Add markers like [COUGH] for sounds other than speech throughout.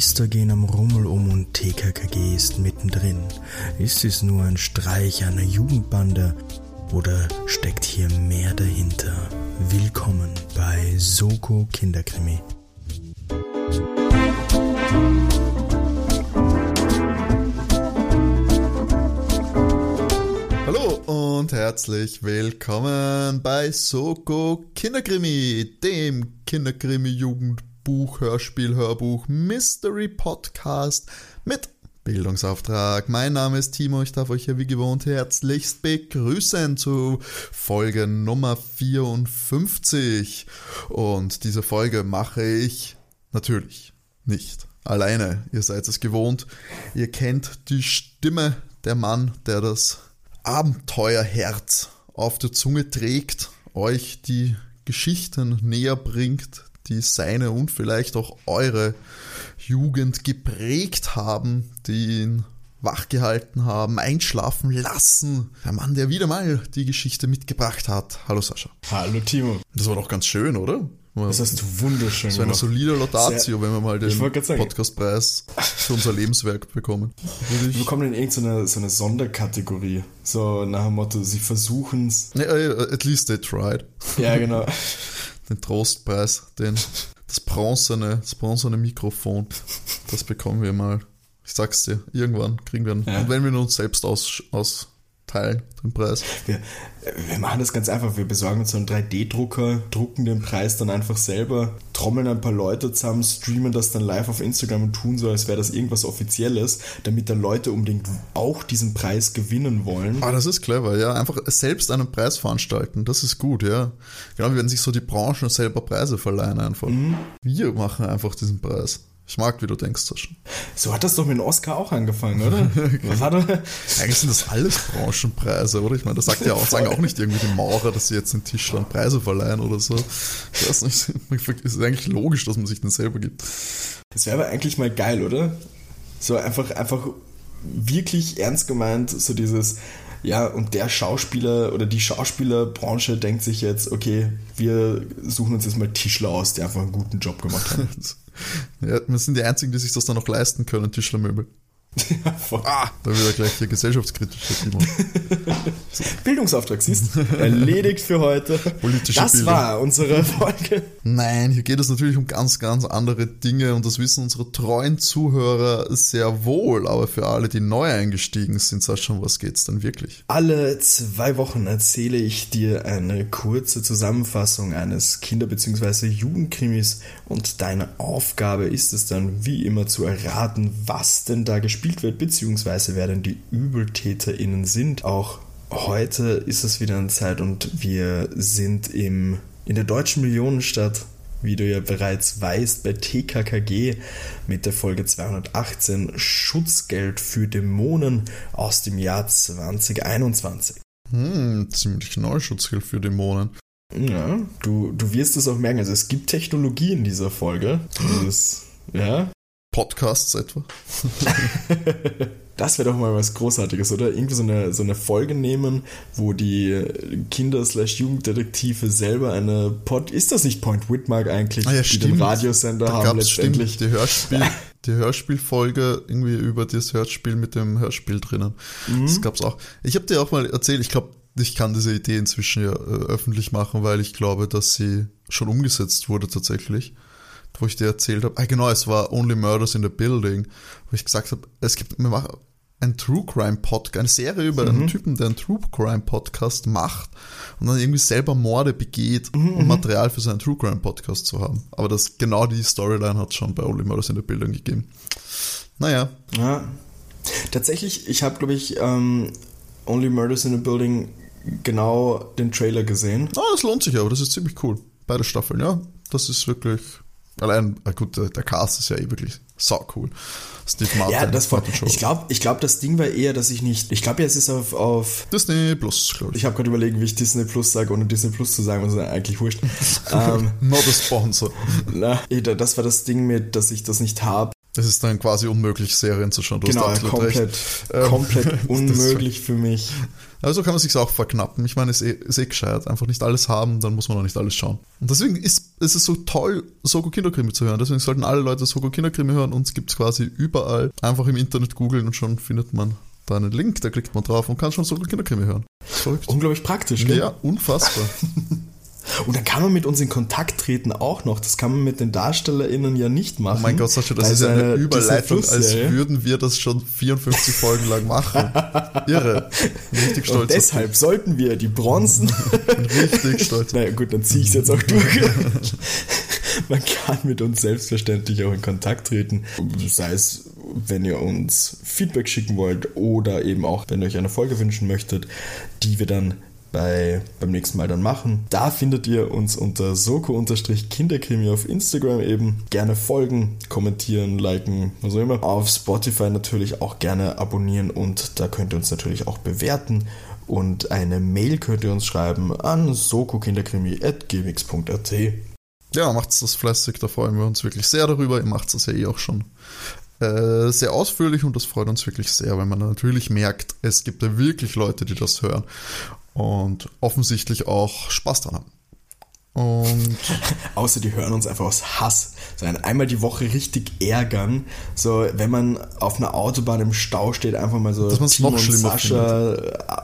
Geister gehen am Rummel um und TKKG ist mittendrin. Ist es nur ein Streich einer Jugendbande oder steckt hier mehr dahinter? Willkommen bei Soko Kinderkrimi. Hallo und herzlich willkommen bei Soko Kinderkrimi, dem Kinderkrimi-Jugendbuch, Hörspiel, Hörbuch, Mystery Podcast mit Bildungsauftrag. Mein Name ist Timo, ich darf euch hier wie gewohnt herzlichst begrüßen zu Folge Nummer 54. Und diese Folge mache ich natürlich nicht alleine. Ihr seid es gewohnt. Ihr kennt die Stimme der Mann, der das Abenteuerherz auf der Zunge trägt, euch die Geschichten näher bringt, die seine und vielleicht auch eure Jugend geprägt haben, die ihn wachgehalten haben, einschlafen lassen. Der Mann, der wieder mal die Geschichte mitgebracht hat. Hallo Sascha. Hallo Timo. Das war doch ganz schön, oder? Das hast du wunderschön So eine gemacht. solide Laudatio, Sehr- wenn wir mal den Podcastpreis für unser Lebenswerk bekommen. Wir bekommen in irgendeine so eine Sonderkategorie. So nach dem Motto, sie versuchen's. Nee, äh, at least they tried. Ja, genau. Den Trostpreis, den, das bronzene, das bronzene Mikrofon, das bekommen wir mal. Ich sag's dir, irgendwann kriegen wir einen. Ja. Und wenn wir ihn uns selbst aus, austeilen, den Preis. Wir, wir machen das ganz einfach. Wir besorgen uns so einen 3D-Drucker, drucken den Preis dann einfach selber, trommeln ein paar Leute zusammen, streamen das dann live auf Instagram und tun so, als wäre das irgendwas Offizielles, damit dann Leute unbedingt auch diesen Preis gewinnen wollen. Ah, das ist clever, ja. Einfach selbst einen Preis veranstalten, das ist gut, ja. Genau, wie wenn sich so die Branchen selber Preise verleihen einfach. Wir machen einfach diesen Preis. Ich mag, wie du denkst. So hat das doch mit dem Oscar auch angefangen, oder? [LAUGHS] Warte. Eigentlich sind das alles Branchenpreise, oder? Ich meine, das sagt ja auch, sagen auch nicht irgendwie die Maurer, dass sie jetzt den Tischlern Preise verleihen oder so. Ich weiß nicht, [LAUGHS] es ist eigentlich logisch, dass man sich den selber gibt. Das wäre aber eigentlich mal geil, oder? So einfach, einfach wirklich ernst gemeint, so dieses, ja, und der Schauspieler oder die Schauspielerbranche denkt sich jetzt, okay, wir suchen uns jetzt mal Tischler aus, die einfach einen guten Job gemacht haben. [LAUGHS] Ja, wir sind die Einzigen, die sich das dann noch leisten können, Tischlermöbel. Ja, voll. Ah, da wird er gleich hier gesellschaftskritisch, Timo. [LAUGHS] Bildungsauftrag, siehst? Erledigt für heute. Politische das Bildung. war unsere Folge. Nein, hier geht es natürlich um ganz, ganz andere Dinge und das wissen unsere treuen Zuhörer sehr wohl. Aber für alle, die neu eingestiegen sind, Sascha, um was geht's denn wirklich? Alle zwei Wochen erzähle ich dir eine kurze Zusammenfassung eines Kinder- bzw. Jugendkrimis und deine Aufgabe ist es dann wie immer zu erraten, was denn da gespielt wird, beziehungsweise wer denn die ÜbeltäterInnen sind. Auch heute ist es wieder eine Zeit und wir sind im, in der deutschen Millionenstadt wie du ja bereits weißt, bei TKKG mit der Folge 218 Schutzgeld für Dämonen aus dem Jahr 2021. Hm, ziemlich Neuschutzgeld für Dämonen. Ja, du, du wirst es auch merken. Also es gibt Technologie in dieser Folge. Dieses, ja. Podcasts etwa? [LAUGHS] Das wäre doch mal was Großartiges, oder? Irgendwie so eine, so eine Folge nehmen, wo die Kinder-Jugenddetektive selber eine Pod... Ist das nicht Point Whitmark eigentlich? Ah ja, die stimmt. den Radiosender Da haben gab's stimmt, letztendlich. die Hörspiel, [LAUGHS] die Hörspielfolge irgendwie über das Hörspiel mit dem Hörspiel drinnen. Mhm. Das gab's auch. Ich habe dir auch mal erzählt, ich glaube, ich kann diese Idee inzwischen ja äh, öffentlich machen, weil ich glaube, dass sie schon umgesetzt wurde tatsächlich. Wo ich dir erzählt habe, ah genau, es war Only Murders in the Building, wo ich gesagt habe, es gibt, wir machen ein True Crime Podcast, eine Serie über einen Typen, der einen True Crime Podcast macht und dann irgendwie selber Morde begeht, um Material für seinen True Crime Podcast zu haben. Aber das genau die Storyline hat es schon bei Only Murders in the Building gegeben. Naja, Ja. Tatsächlich, ich habe, glaube ich, ähm, Only Murders in a Building genau den Trailer gesehen. ah, das lohnt sich aber, das ist ziemlich cool. Beide Staffeln, ja. Das ist wirklich, allein, gut, der, Cast ist ja eh wirklich sau cool. Steve Martin. Ja, das Short. Ich glaube, ich glaub, das Ding war eher, dass ich nicht. Ich glaube, es ist auf. auf Disney Plus, glaube ich. ich habe gerade überlegt, wie ich Disney Plus sage, ohne Disney Plus zu sagen, was ist eigentlich wurscht. ähm, [LAUGHS] Not a sponsor. [LAUGHS] na, eh, da- das war das Ding mit, dass ich das nicht habe. Es ist dann quasi unmöglich, Serien zu schauen. Du genau, hast komplett, recht. komplett Ähm, [LAUGHS] unmöglich für mich. [LAUGHS] Also kann man sich auch verknappen. Ich meine, es ist eh, ist eh gescheit. Einfach nicht alles haben, dann muss man auch nicht alles schauen. Und deswegen ist, ist es so toll, Soko Kinderkrimi zu hören. Deswegen sollten alle Leute Soko Kinderkrimi hören. Uns gibt es quasi überall. Einfach im Internet googeln und schon findet man da einen Link. Da klickt man drauf und kann schon Soko Kinderkrimi hören. Verrückt. Unglaublich praktisch, gell? Ja, unfassbar. [LAUGHS] Und dann kann man mit uns in Kontakt treten auch noch. Das kann man mit den DarstellerInnen ja nicht machen. Oh mein Gott, Sascha, das Da ist ja eine Überleitung, als würden wir das schon 54 Folgen lang machen. [LAUGHS] Irre. Bin Richtig stolz. Und deshalb sollten wir die Bronzen. [LAUGHS] richtig [LAUGHS] stolz. naja, gut, dann ziehe ich es jetzt auch durch. Man kann mit uns selbstverständlich auch in Kontakt treten. Sei es, wenn ihr uns Feedback schicken wollt oder eben auch, wenn ihr euch eine Folge wünschen möchtet, die wir dann bei, beim nächsten Mal dann machen. Da findet ihr uns unter soko-kinderkrimi auf Instagram eben. Gerne folgen, kommentieren, liken, was auch immer. Auf Spotify natürlich auch gerne abonnieren und da könnt ihr uns natürlich auch bewerten. Und eine Mail könnt ihr uns schreiben an sokokinderkrimi.gmx.at. Ja, macht's das fleißig, da freuen wir uns wirklich sehr darüber. Ihr macht das ja eh auch schon äh, sehr ausführlich und das freut uns wirklich sehr, weil man natürlich merkt, es gibt ja wirklich Leute, die das hören und offensichtlich auch Spaß dran haben. Und [LAUGHS] Außer die hören uns einfach aus Hass. So ein einmal die Woche richtig ärgern. So, wenn man auf einer Autobahn im Stau steht, einfach mal so Dass man's noch und Sascha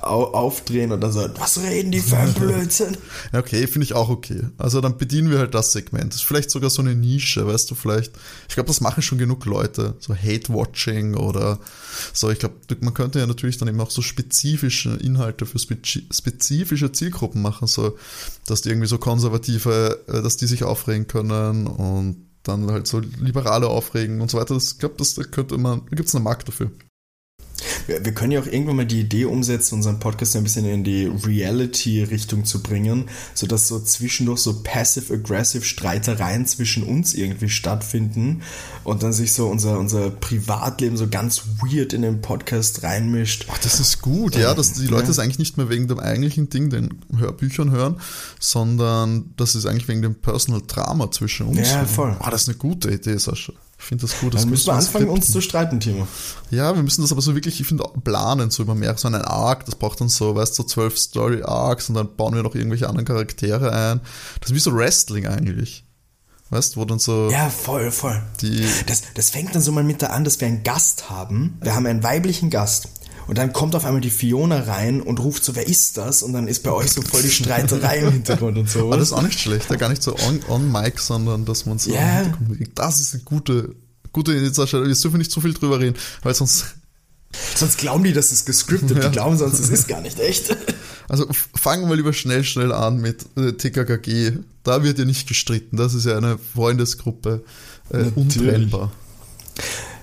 au aufdrehen und dann so, was reden die für ein Blödsinn? ja, okay, finde ich auch okay. Also dann bedienen wir halt das Segment. Das ist vielleicht sogar so eine Nische, weißt du, vielleicht. Ich glaube, das machen schon genug Leute. So Hate-Watching oder so. Ich glaube, man könnte ja natürlich dann eben auch so spezifische Inhalte für spe spezifische Zielgruppen machen, so, dass die irgendwie so konservative, äh, dass die sich aufregen können und dann halt so Liberale aufregen und so weiter. Das, ich glaube, das da könnte man, da gibt es einen Markt dafür. Wir, können ja auch irgendwann mal die Idee umsetzen, unseren Podcast ein bisschen in die Reality-Richtung zu bringen, sodass so zwischendurch so passive-aggressive Streitereien zwischen uns irgendwie stattfinden und dann sich so unser, unser Privatleben so ganz weird in den Podcast reinmischt. Ach, das ist gut, ja, dass die Leute Ja. es eigentlich nicht mehr wegen dem eigentlichen Ding, den Hörbüchern hören, sondern das ist eigentlich wegen dem Personal Drama zwischen uns. Ja, voll. Ah, das ist eine gute Idee, Sascha. Ich finde das gut. Das Dann müssen wir anfangen, uns zu streiten, Timo. Ja, wir müssen das aber so wirklich, ich finde, planen, so über mehr, so einen Arc, das braucht dann so, weißt du, so zwölf Story-Arcs und dann bauen wir noch irgendwelche anderen Charaktere ein. Das ist wie so Wrestling eigentlich. Weißt du, wo dann so Ja, voll, voll. die. Das, das fängt dann so mal mit da an, dass wir einen Gast haben. Wir haben einen weiblichen Gast. Und dann kommt auf einmal die Fiona rein und ruft so, wer ist das? Und dann ist bei euch so voll die Streiterei im Hintergrund und so. Aber das ist auch nicht schlecht, gar nicht so on, on mic, sondern dass man so. Hintergrund- Das ist eine gute, gute Sascha. Wir dürfen nicht zu viel drüber reden, weil sonst. Sonst glauben die, das ist gescriptet. Ja. Die glauben sonst, es ist gar nicht echt. Also fangen wir lieber schnell, schnell an mit äh, TKKG. Da wird ja nicht gestritten. Das ist ja eine Freundesgruppe. Äh, untrennbar.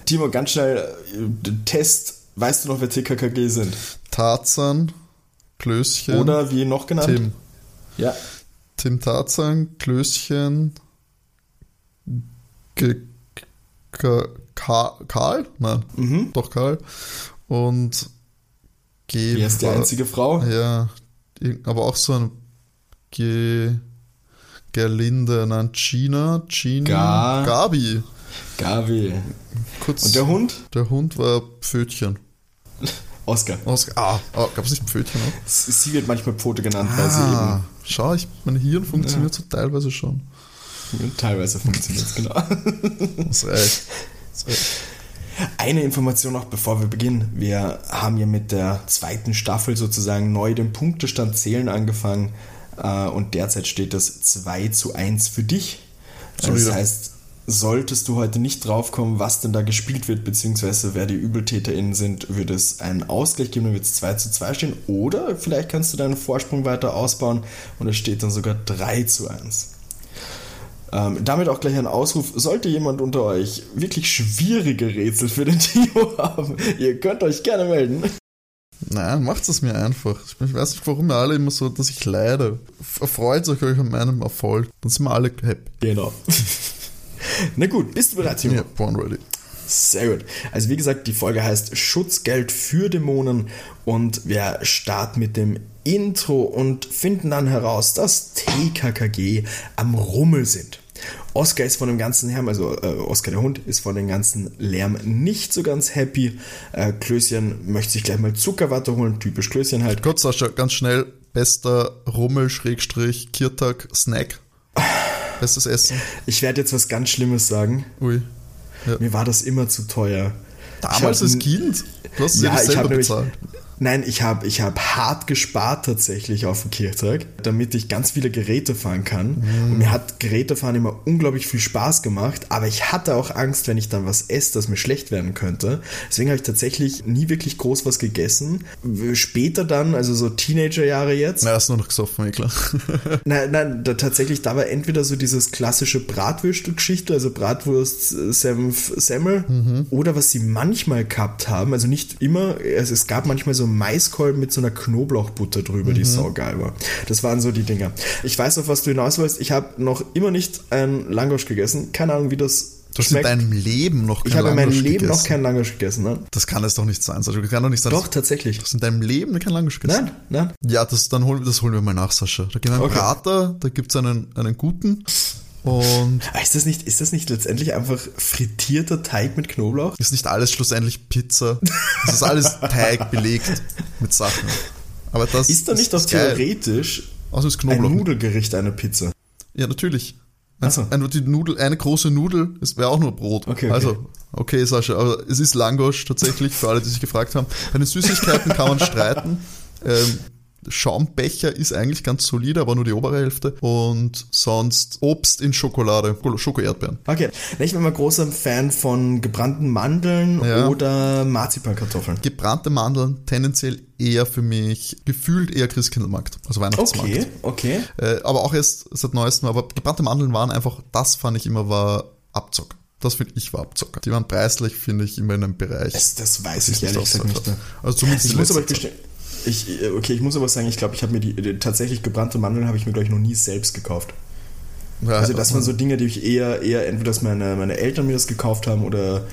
Timo, ganz schnell, äh, Test. Weißt du noch, wer TKKG sind? Tarzan, Klößchen. Oder wie noch genannt? Tim. Ja. Tim Tarzan, Klößchen. Ge Ka Ka Karl? Nein. Mhm. Doch Karl. Und G. Wie heißt die einzige Frau? Ja, aber auch so ein Ge Gerlinde, nein, Gina, Gina, Ga- Gabi. Gabi. Kurz, Und der Hund? der Hund war Pfötchen. Oscar. Aus, ah, ah gab es nicht Pfötchen? Ne? Sie wird manchmal Pfote genannt, weil sie Ah, schau, ich, mein Hirn funktioniert so teilweise schon. eben teilweise funktioniert. [LAUGHS] genau. Das reicht. Das reicht. Eine Information noch, bevor wir beginnen. Wir haben ja mit der zweiten Staffel sozusagen neu den Punktestand zählen angefangen äh, und derzeit steht das 2 zu 1 für dich. Das heißt, solltest du heute nicht draufkommen, was denn da gespielt wird, beziehungsweise wer die ÜbeltäterInnen sind, wird es einen Ausgleich geben, dann wird es 2 zu 2 stehen. Oder vielleicht kannst du deinen Vorsprung weiter ausbauen und es steht dann sogar 3 zu 1. Ähm, damit auch gleich ein Ausruf. Sollte jemand unter euch wirklich schwierige Rätsel für den [LAUGHS] Timo haben, ihr könnt euch gerne melden. Nein, macht es mir einfach. Ich weiß nicht, warum ihr alle immer so, dass ich leide. Erfreut euch an meinem Erfolg. Dann sind wir alle happy. Genau. [LAUGHS] Na gut, bist du bereit, Timo? Ja, born ready. Sehr gut. Also wie gesagt, die Folge heißt Schutzgeld für Dämonen und wir starten mit dem Intro und finden dann heraus, dass TKKG am Rummel sind. Oscar ist von dem ganzen Lärm, also äh, Oscar der Hund ist von dem ganzen Lärm nicht so ganz happy. Äh, Klößchen möchte sich gleich mal Zuckerwatte holen, typisch Klößchen halt. Kurz, Sascha, ganz schnell. Bester Rummel-Kirtag-Snack. [LAUGHS] Bestes Essen. Ich werde jetzt was ganz Schlimmes sagen. Ui. Ja. Mir war das immer zu teuer. Damals als Kind? Du hast es Ja, ja, nicht ich selber habe nämlich. Nein, ich habe ich hab hart gespart tatsächlich auf dem Kirchtag, damit ich ganz viele Geräte fahren kann. Und mir hat Gerätefahren immer unglaublich viel Spaß gemacht, aber ich hatte auch Angst, wenn ich dann was esse, dass mir schlecht werden könnte. Deswegen habe ich tatsächlich nie wirklich groß was gegessen. Später dann, also so Teenagerjahre jetzt, Na, hast du nur noch gesoffen, eh klar. [LAUGHS] Nein, nein, da, tatsächlich, da war entweder so dieses klassische Bratwürstgeschichte, also Bratwurst, äh, Senf, Semmel, oder was sie manchmal gehabt haben, also nicht immer, also es gab manchmal so Maiskolben mit so einer Knoblauchbutter drüber, die saugeil war. Das waren so die Dinger. Ich weiß, auf was du hinaus wolltest. Ich habe noch immer nicht ein Langosch gegessen. Keine Ahnung, wie das Du hast in deinem Leben noch kein ich habe in meinem Leben gegessen. noch kein Langosch gegessen, ne? Das kann es doch nicht sein. Sascha. Das kann doch nicht sein. Doch, tatsächlich. Du hast in deinem Leben kein Langosch gegessen. Nein, nein. Ja, das, dann holen, das holen wir mal nach, Sascha. Da gehen wir einen Okay. Brater, da gibt's einen, einen guten und Ah, Ist das, nicht, ist das nicht letztendlich einfach frittierter Teig mit Knoblauch? ist nicht alles schlussendlich Pizza. Es ist alles [LAUGHS] Teig belegt mit Sachen. Aber das Ist da nicht auch theoretisch es ist ein Knoblauch. Nudelgericht eine Pizza? Ja, natürlich. Ach so. Ein, die Nudel, eine große Nudel, wäre auch nur Brot. Okay, okay. Also, okay, Sascha, aber es ist Langosch tatsächlich, für alle, die sich gefragt haben. Bei den Süßigkeiten kann man [LAUGHS] streiten. Ähm, Schaumbecher ist eigentlich ganz solide, aber nur die obere Hälfte. Und sonst Obst in Schokolade, Schoko-Erdbeeren. Okay. Ich bin mal großer Fan von gebrannten Mandeln Ja. oder Marzipankartoffeln. Gebrannte Mandeln tendenziell eher für mich, gefühlt eher Christkindlmarkt, also Weihnachtsmarkt. Okay, okay. Äh, aber auch erst seit neuestem, aber gebrannte Mandeln waren einfach, das fand ich immer war Abzock. Das finde ich war Abzocker. Die waren preislich, finde ich, immer in einem Bereich. Das, das weiß ich ehrlich nicht gesagt nicht. Also zumindest Ich muss aber gestehen, ich, äh, okay, ich muss aber sagen, ich glaube, ich habe mir die, die tatsächlich gebrannte Mandeln habe ich mir glaube ich noch nie selbst gekauft. Ja, Also das waren so Dinge, die ich eher, eher entweder, dass meine, meine Eltern mir das gekauft haben oder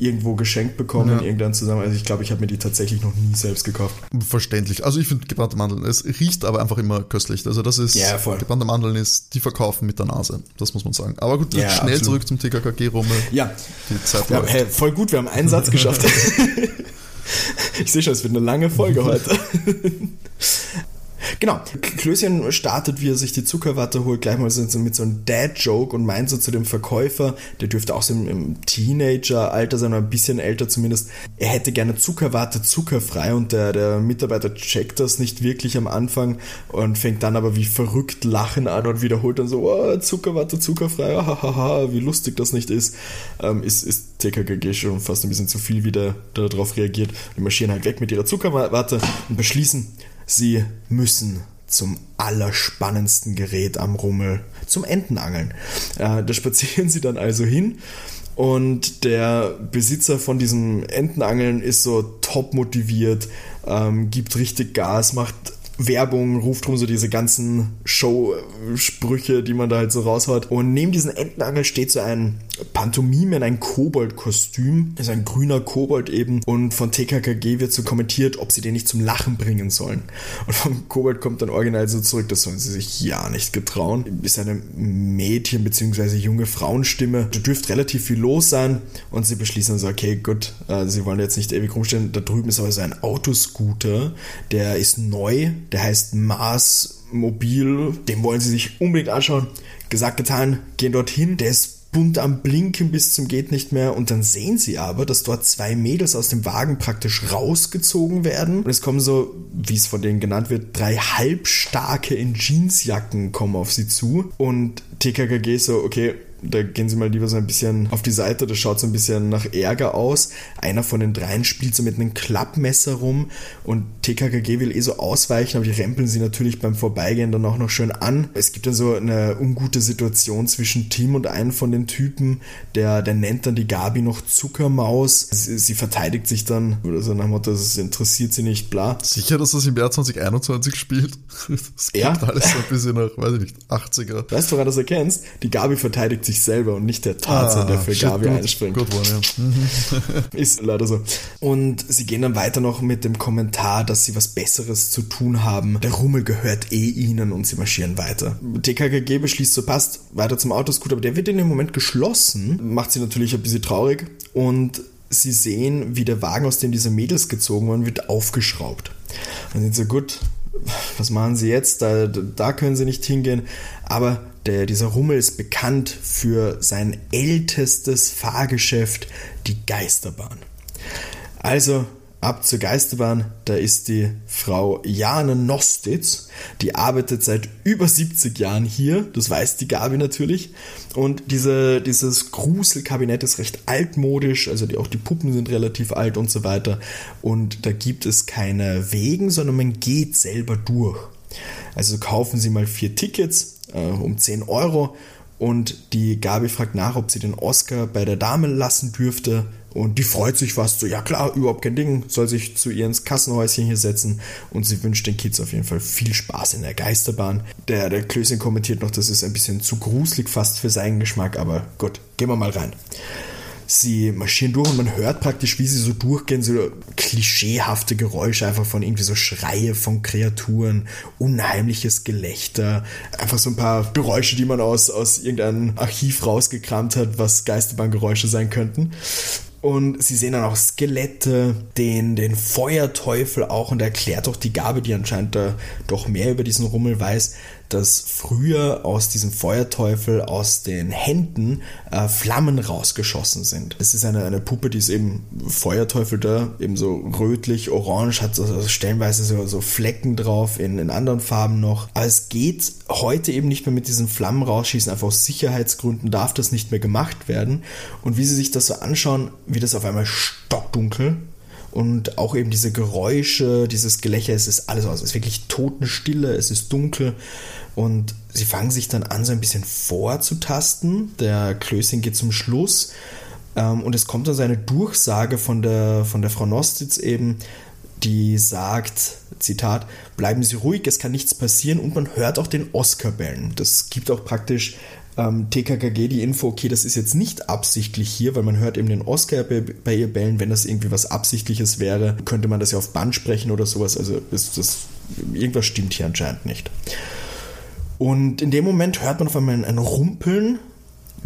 irgendwo geschenkt bekommen Ja. in irgendeinem Zusammenhang. Also ich glaube, ich habe mir die tatsächlich noch nie selbst gekauft. Verständlich. Also ich finde gebrannte Mandeln, es riecht aber einfach immer köstlich. Also das ist, Ja, voll. gebrannte Mandeln ist, die verkaufen mit der Nase. Das muss man sagen. Aber gut, Ja, schnell absolut. zurück zum TKKG-Rummel. Ja, Die Zeit ja hey, voll gut, wir haben einen Satz geschafft. [LAUGHS] [LAUGHS] ich sehe schon, es wird eine lange Folge [LAUGHS] heute. Genau, Klößchen startet, wie er sich die Zuckerwatte holt, gleich mal so mit so einem Dad-Joke und meint so zu dem Verkäufer, der dürfte auch so im, im Teenager-Alter sein, oder ein bisschen älter zumindest, er hätte gerne Zuckerwatte zuckerfrei und der, der Mitarbeiter checkt das nicht wirklich am Anfang und fängt dann aber wie verrückt lachen an und wiederholt dann so, oh, Zuckerwatte zuckerfrei, hahaha, wie lustig das nicht ist. Ähm, ist, ist TKKG schon fast ein bisschen zu viel, wie der, der darauf reagiert. Die marschieren halt weg mit ihrer Zuckerwatte und beschließen, sie müssen zum allerspannendsten Gerät am Rummel, zum Entenangeln. Äh, da spazieren [LAUGHS] sie dann also hin und der Besitzer von diesem Entenangeln ist so top motiviert, ähm, gibt richtig Gas, macht Werbung, ruft rum so diese ganzen Show-Sprüche, die man da halt so raushaut. Und neben diesem Entenangel steht so ein Pantomime in ein Kobold-Kostüm. Ist ein grüner Kobold eben. Und von TKKG wird so kommentiert, ob sie den nicht zum Lachen bringen sollen. Und vom Kobold kommt dann original so zurück, das sollen sie sich ja nicht getrauen. Ist eine Mädchen- bzw. junge Frauenstimme. Da dürfte relativ viel los sein. Und sie beschließen so, okay, gut, äh, sie wollen jetzt nicht ewig rumstehen. Da drüben ist aber so ein Autoscooter, der ist neu, der heißt Mars Mobil. Den wollen sie sich unbedingt anschauen. Gesagt, getan, gehen dorthin. Der ist bunt am Blinken bis zum geht nicht mehr und dann sehen sie aber, dass dort zwei Mädels aus dem Wagen praktisch rausgezogen werden und es kommen so, wie es von denen genannt wird, drei halbstarke in Jeansjacken kommen auf sie zu und TKKG so, okay, da gehen sie mal lieber so ein bisschen auf die Seite, das schaut so ein bisschen nach Ärger aus. Einer von den dreien spielt so mit einem Klappmesser rum und TKKG will eh so ausweichen, aber die rempeln sie natürlich beim Vorbeigehen dann auch noch schön an. Es gibt dann so eine ungute Situation zwischen Tim und einem von den Typen, der, der nennt dann die Gabi noch Zuckermaus. Sie, sie verteidigt sich dann oder so nach dem Motto, das interessiert sie nicht, bla. Sicher, dass das im Jahr 2021 spielt? [LAUGHS] Das Ja. alles so ein bisschen nach, weiß ich nicht, 80er. Weißt du, woran du das erkennst? Die Gabi verteidigt sich selber und nicht der Tarzan, ah, der für Gabi gut, einspringt. Gut one, ja. [LAUGHS] Ist leider so. Und sie gehen dann weiter noch mit dem Kommentar, dass sie was Besseres zu tun haben. Der Rummel gehört eh ihnen und sie marschieren weiter. TKKG beschließt so, passt, weiter zum Autoscooter, aber der wird in dem Moment geschlossen. Macht sie natürlich ein bisschen traurig und sie sehen, wie der Wagen, aus dem diese Mädels gezogen wurden, wird aufgeschraubt. Dann sind sie, gut, was machen sie jetzt? Da, da können sie nicht hingehen. Aber der, dieser Rummel ist bekannt für sein ältestes Fahrgeschäft, die Geisterbahn. Also ab zur Geisterbahn, da ist die Frau Jane Nostitz, die arbeitet seit über 70 Jahren hier, das weiß die Gabi natürlich. Und diese, dieses Gruselkabinett ist recht altmodisch, also die, auch die Puppen sind relativ alt und so weiter. Und da gibt es keine Wegen, sondern man geht selber durch. Also kaufen Sie mal vier Tickets äh, um 10 Euro und die Gabi fragt nach, ob sie den Oscar bei der Dame lassen dürfte. Und die freut sich fast so, ja klar, überhaupt kein Ding, soll sich zu ihr ins Kassenhäuschen hier setzen und sie wünscht den Kids auf jeden Fall viel Spaß in der Geisterbahn. Der, der Klößchen kommentiert noch, das ist ein bisschen zu gruselig fast für seinen Geschmack, aber gut, gehen wir mal rein. Sie marschieren durch und man hört praktisch, wie sie so durchgehen, so klischeehafte Geräusche, einfach von irgendwie so Schreie von Kreaturen, unheimliches Gelächter, einfach so ein paar Geräusche, die man aus, aus irgendeinem Archiv rausgekramt hat, was Geisterbahngeräusche sein könnten. Und sie sehen dann auch Skelette, den, den Feuerteufel auch und erklärt auch die Gabe, die anscheinend da doch mehr über diesen Rummel weiß, dass früher aus diesem Feuerteufel aus den Händen äh, Flammen rausgeschossen sind. Es ist eine, eine Puppe, die ist eben Feuerteufel da, eben so rötlich, orange, hat so, stellenweise so, so Flecken drauf, in, in anderen Farben noch. Aber es geht heute eben nicht mehr mit diesen Flammen rausschießen, einfach aus Sicherheitsgründen darf das nicht mehr gemacht werden. Und wie sie sich das so anschauen, wird es auf einmal stockdunkel und auch eben diese Geräusche, dieses Gelächter, es ist alles aus. Es ist wirklich Totenstille, es ist dunkel und sie fangen sich dann an, so ein bisschen vorzutasten. Der Klößchen geht zum Schluss ähm, und es kommt dann so eine Durchsage von der, von der Frau Nostitz eben, die sagt, Zitat, bleiben Sie ruhig, es kann nichts passieren und man hört auch den Oscar bellen. Das gibt auch praktisch ähm, TKKG die Info, okay, das ist jetzt nicht absichtlich hier, weil man hört eben den Oscar bei, bei ihr bellen. Wenn das irgendwie was Absichtliches wäre, könnte man das ja auf Band sprechen oder sowas. Also ist das, irgendwas stimmt hier anscheinend nicht. Und in dem Moment hört man auf einmal ein Rumpeln.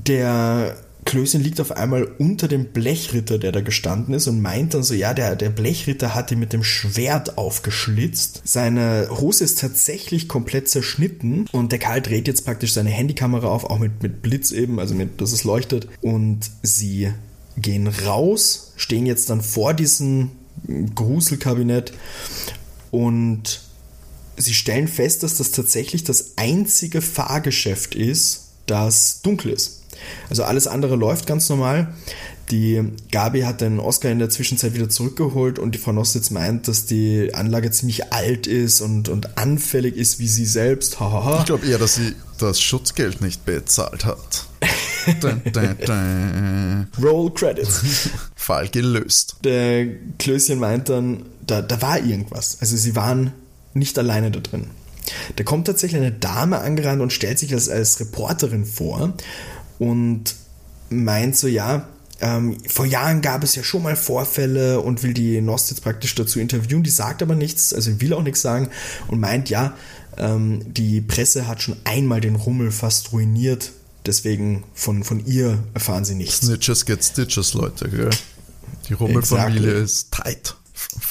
Der Klößchen liegt auf einmal unter dem Blechritter, der da gestanden ist und meint dann so, ja, der, der Blechritter hat ihn mit dem Schwert aufgeschlitzt. Seine Hose ist tatsächlich komplett zerschnitten und der Karl dreht jetzt praktisch seine Handykamera auf, auch mit, mit Blitz eben, also mit, dass es leuchtet. Und sie gehen raus, stehen jetzt dann vor diesem Gruselkabinett und sie stellen fest, dass das tatsächlich das einzige Fahrgeschäft ist, das dunkel ist. Also alles andere läuft ganz normal. Die Gabi hat den Oscar in der Zwischenzeit wieder zurückgeholt und die Frau Nostitz meint, dass die Anlage ziemlich alt ist und, und anfällig ist wie sie selbst. Ich glaube eher, dass sie das Schutzgeld nicht bezahlt hat. [LAUGHS] dun, dun, dun. Roll Credits. Fall gelöst. Der Klößchen meint dann, da, da war irgendwas. Also sie waren nicht alleine da drin. Da kommt tatsächlich eine Dame angerannt und stellt sich als, als Reporterin vor und meint so, ja, ähm, vor Jahren gab es ja schon mal Vorfälle und will die Nostitz praktisch dazu interviewen. Die sagt aber nichts, also will auch nichts sagen und meint, ja, ähm, die Presse hat schon einmal den Rummel fast ruiniert. Deswegen von, von ihr erfahren sie nichts. Snitches get stitches, Leute, gell? Die Rummelfamilie exactly. ist tight.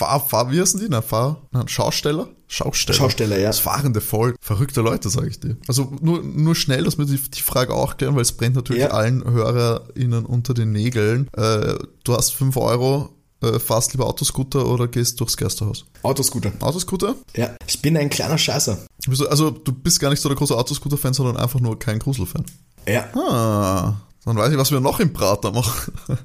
Fahr, Fahr, wie heißen die? Na, Fahr, na, Schausteller? Schausteller. Schausteller, ja. Das fahrende Volk. Verrückte Leute, sage ich dir. Also nur, nur schnell, dass wir die, die Frage auch klären, weil es brennt natürlich ja. allen HörerInnen unter den Nägeln. Äh, du hast 5 Euro, äh, fahrst lieber Autoscooter oder gehst durchs Geisterhaus? Autoscooter. Autoscooter? Ja. Ich bin ein kleiner Scheißer. Also du bist gar nicht so der große Autoscooter-Fan, sondern einfach nur kein Gruselfan. Ja. Ah. Dann weiß ich, was wir noch im Prater machen. [LAUGHS]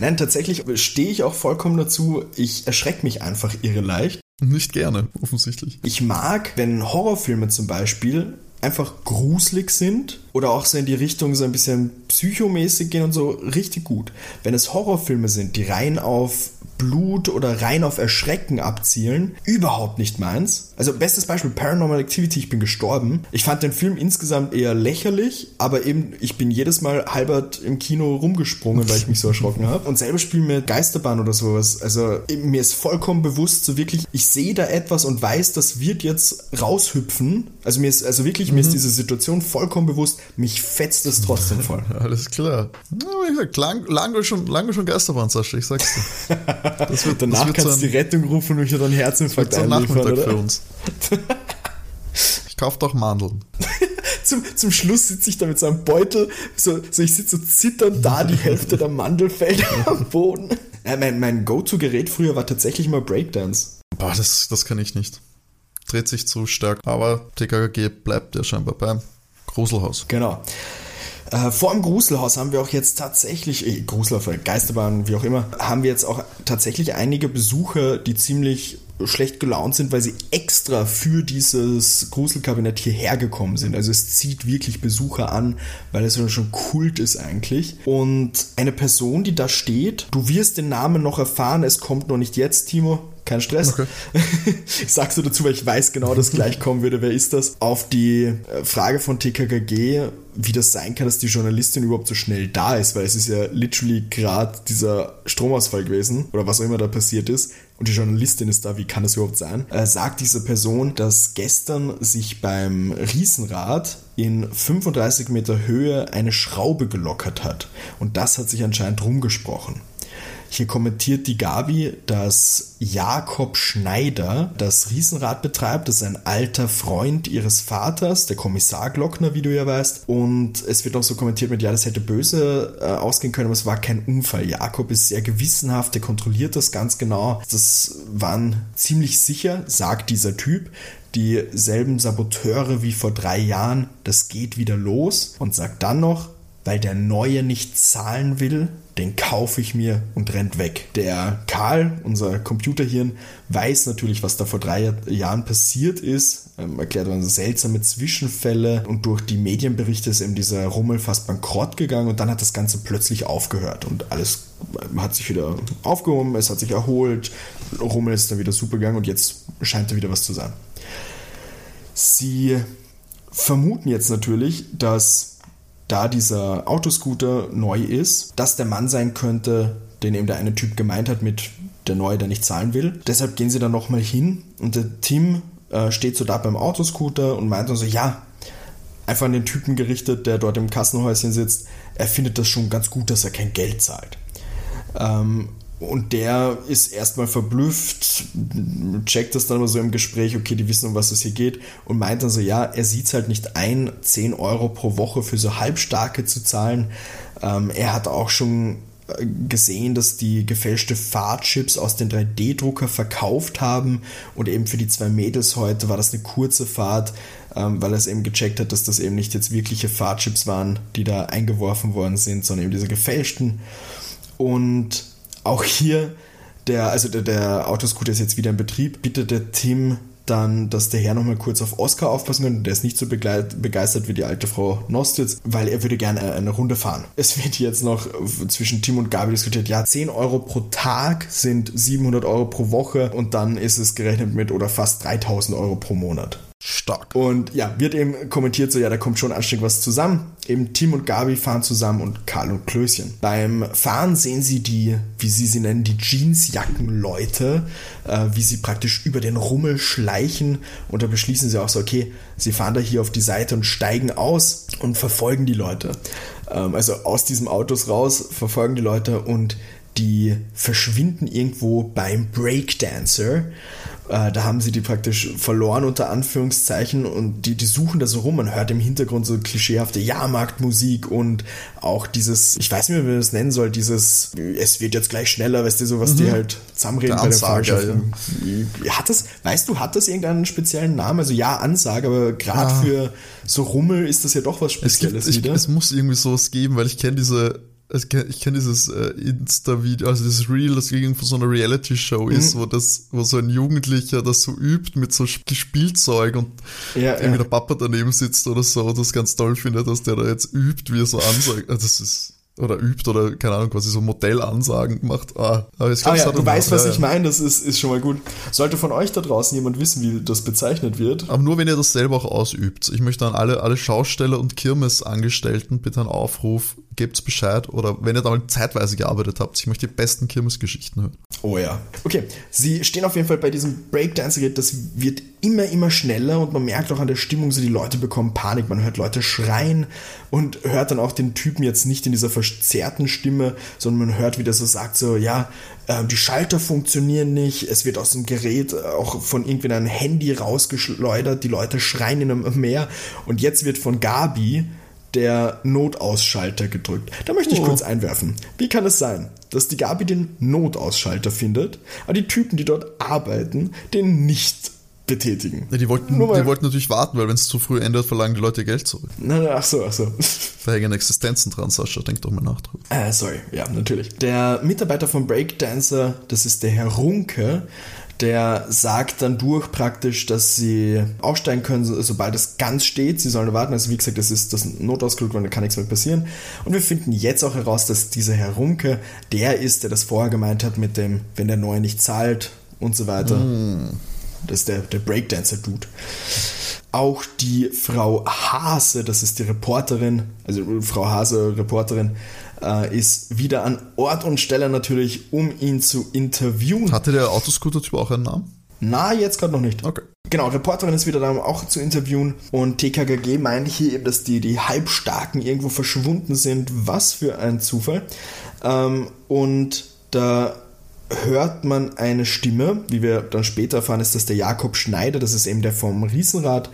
Nein, tatsächlich stehe ich auch vollkommen dazu. Ich erschrecke mich einfach irre leicht. Nicht gerne, offensichtlich. Ich mag, wenn Horrorfilme zum Beispiel einfach gruselig sind oder auch so in die Richtung so ein bisschen psychomäßig gehen und so richtig gut. Wenn es Horrorfilme sind, die rein auf Blut oder rein auf Erschrecken abzielen. Überhaupt nicht meins. Also bestes Beispiel Paranormal Activity, ich bin gestorben. Ich fand den Film insgesamt eher lächerlich, aber eben ich bin jedes Mal halbert im Kino rumgesprungen, weil ich mich so erschrocken habe. Und selber spielen mir Geisterbahn oder sowas. Also mir ist vollkommen bewusst, so wirklich, ich sehe da etwas und weiß, das wird jetzt raushüpfen. Also mir ist, also wirklich, mhm. mir ist mhm. diese Situation vollkommen bewusst, mich fetzt es trotzdem voll. [LAUGHS] Alles klar. Ja, wie gesagt, lang, lange schon, lange schon Geisterbahn, Sascha, ich sag's dir. Das [LAUGHS] wird, Danach das wird kannst du die Rettung rufen und mich dann Herzinfarkt einliefern, Nachmittag oder? für uns. Ich kauf doch Mandeln. [LAUGHS] zum, zum Schluss sitze ich da mit so einem Beutel, so, so ich sitze so zitternd da, die Hälfte der Mandel fällt am Boden. Äh, mein mein Go-To-Gerät früher war tatsächlich mal Breakdance. Boah, das, das kann ich nicht. Dreht sich zu stark. Aber TKKG bleibt ja scheinbar beim Gruselhaus. Genau. Äh, vor dem Gruselhaus haben wir auch jetzt tatsächlich, äh, Gruselhaus, Geisterbahn, wie auch immer, haben wir jetzt auch tatsächlich einige Besucher, die ziemlich schlecht gelaunt sind, weil sie extra für dieses Gruselkabinett hierher gekommen sind. Also es zieht wirklich Besucher an, weil es schon Kult ist eigentlich. Und eine Person, die da steht, du wirst den Namen noch erfahren, es kommt noch nicht jetzt, Timo, kein Stress. Okay. [LAUGHS] ich sag's nur dazu, weil ich weiß genau, dass gleich kommen würde. Wer ist das? Auf die äh, Frage von TKKG, wie das sein kann, dass die Journalistin überhaupt so schnell da ist, weil es ist ja literally gerade dieser Stromausfall gewesen oder was auch immer da passiert ist und die Journalistin ist da, wie kann das überhaupt sein? Äh, sagt diese Person, dass gestern sich beim Riesenrad in 35 Meter Höhe eine Schraube gelockert hat und das hat sich anscheinend rumgesprochen. Hier kommentiert die Gabi, dass Jakob Schneider das Riesenrad betreibt. Das ist ein alter Freund ihres Vaters, der Kommissar Glockner, wie du ja weißt. Und es wird auch so kommentiert mit, ja, das hätte böse äh, ausgehen können, aber es war kein Unfall. Jakob ist sehr gewissenhaft, der kontrolliert das ganz genau. Das waren ziemlich sicher, sagt dieser Typ dieselben Saboteure wie vor drei Jahren, das geht wieder los und sagt dann noch, weil der Neue nicht zahlen will, den kaufe ich mir und rennt weg. Der Karl, unser Computerhirn, weiß natürlich, was da vor drei Jahren passiert ist, ähm, erklärt dann seltsame Zwischenfälle und durch die Medienberichte ist eben dieser Rummel fast bankrott gegangen und dann hat das Ganze plötzlich aufgehört und alles hat sich wieder aufgehoben, es hat sich erholt, Rummel ist dann wieder super gegangen und jetzt scheint da wieder was zu sein. Sie vermuten jetzt natürlich, dass da dieser Autoscooter neu ist, dass der Mann sein könnte, den eben der eine Typ gemeint hat mit der Neue, der nicht zahlen will. Deshalb gehen sie dann nochmal hin und der Tim äh, steht so da beim Autoscooter und meint dann so, ja, einfach an den Typen gerichtet, der dort im Kassenhäuschen sitzt, er findet das schon ganz gut, dass er kein Geld zahlt. Ähm, und der ist erstmal verblüfft, checkt das dann aber so im Gespräch, okay, die wissen, um was es hier geht, und meint dann so, ja, er sieht es halt nicht ein, 10 Euro pro Woche für so Halbstarke zu zahlen. Ähm, er hat auch schon äh, gesehen, dass die gefälschte Fahrtchips aus den 3D-Drucker verkauft haben und eben für die zwei Mädels heute war das eine kurze Fahrt, ähm, weil er es eben gecheckt hat, dass das eben nicht jetzt wirkliche Fahrtchips waren, die da eingeworfen worden sind, sondern eben diese gefälschten. Und auch hier, der, also der, der Autoscooter ist jetzt wieder in Betrieb, bittet der Tim dann, dass der Herr nochmal kurz auf Oscar aufpassen könnte. Der ist nicht so begeistert wie die alte Frau Nostitz, weil er würde gerne eine Runde fahren. Es wird jetzt noch zwischen Tim und Gabi diskutiert, ja, 10 Euro pro Tag sind 700 Euro pro Woche und dann ist es gerechnet mit oder fast 3000 Euro pro Monat. Stark. Und ja, wird eben kommentiert so, ja, da kommt schon anständig was zusammen. Eben Tim und Gabi fahren zusammen und Karl und Klößchen. Beim Fahren sehen sie die, wie sie sie nennen, die Jeansjackenleute, äh, wie sie praktisch über den Rummel schleichen und da beschließen sie auch so, okay, sie fahren da hier auf die Seite und steigen aus und verfolgen die Leute. Ähm, also aus diesem Autos raus, verfolgen die Leute und die verschwinden irgendwo beim Breakdancer. Äh, da haben sie die praktisch verloren unter Anführungszeichen und die, die suchen da so rum. Man hört im Hintergrund so klischeehafte Jahrmarktmusik und auch dieses, ich weiß nicht mehr, wie man das nennen soll, dieses, es wird jetzt gleich schneller, weißt du, so was mhm. die halt zusammenreden der bei der Fahrschaften. Ja. Hat das, weißt du, hat das irgendeinen speziellen Namen? Also ja, Ansage, aber gerade ja. für so Rummel ist das ja doch was Spezielles es gibt, wieder. Ich, es muss irgendwie sowas geben, weil ich kenne diese ich kenne dieses äh, Insta-Video, also dieses Reel, das gegen von so einer Reality-Show ist, mhm. wo das, wo so ein Jugendlicher das so übt mit so Spielzeug und ja, irgendwie ja. der Papa daneben sitzt oder so, das ganz toll findet, dass der da jetzt übt, wie er so ansagt. Also das ist oder übt oder keine Ahnung, quasi so Modellansagen macht. Ah, aber ich glaub, ah, ja, du weißt, was ja, ich meine, das ist, ist schon mal gut. Sollte von euch da draußen jemand wissen, wie das bezeichnet wird. Aber nur, wenn ihr das selber auch ausübt. Ich möchte an alle, alle Schausteller und Kirmesangestellten bitte einen Aufruf, gebt's Bescheid? Oder wenn ihr da mal zeitweise gearbeitet habt, ich möchte die besten Kirmesgeschichten hören. Oh ja. Okay, sie stehen auf jeden Fall bei diesem Breakdance-Gerät, das wird immer, immer schneller und man merkt auch an der Stimmung, so die Leute bekommen Panik, man hört Leute schreien und hört dann auch den Typen jetzt nicht in dieser verzerrten Stimme, sondern man hört, wie der so sagt, so, ja, äh, die Schalter funktionieren nicht, es wird aus dem Gerät auch von irgendwie einem Handy rausgeschleudert, die Leute schreien in einem Meer und jetzt wird von Gabi der Notausschalter gedrückt. Da möchte ich oh. kurz einwerfen. Wie kann es sein, dass die Gabi den Notausschalter findet, aber die Typen, die dort arbeiten, den nicht betätigen? Ja, die, wollten, die wollten natürlich warten, weil wenn es zu früh endet, verlangen die Leute Geld zurück. Na, na, ach so, ach so. [LAUGHS] Da hängen Existenzen dran, Sascha, denk doch mal nach. Äh, sorry, ja, natürlich. Der Mitarbeiter von Breakdancer, das ist der Herr Runke, der sagt dann durch praktisch, dass sie aufsteigen können, sobald es ganz steht. Sie sollen warten. Also wie gesagt, das ist das Notausglück, weil da kann nichts mehr passieren. Und wir finden jetzt auch heraus, dass dieser Herr Runke der ist, der das vorher gemeint hat mit dem, wenn der Neue nicht zahlt und so weiter. Mm. Das ist der, der Breakdancer-Dude. Auch die Frau Hase, das ist die Reporterin, also Frau Hase, Reporterin, äh, ist wieder an Ort und Stelle natürlich, um ihn zu interviewen. Hatte der Autoscooter-Typ auch einen Namen? Na, jetzt gerade noch nicht. Okay. Genau, Reporterin ist wieder da, um auch zu interviewen. Und TKGG meint hier eben, dass die, die Halbstarken irgendwo verschwunden sind. Was für ein Zufall. Ähm, und da hört man eine Stimme, wie wir dann später erfahren, ist das der Jakob Schneider, das ist eben der vom Riesenrad,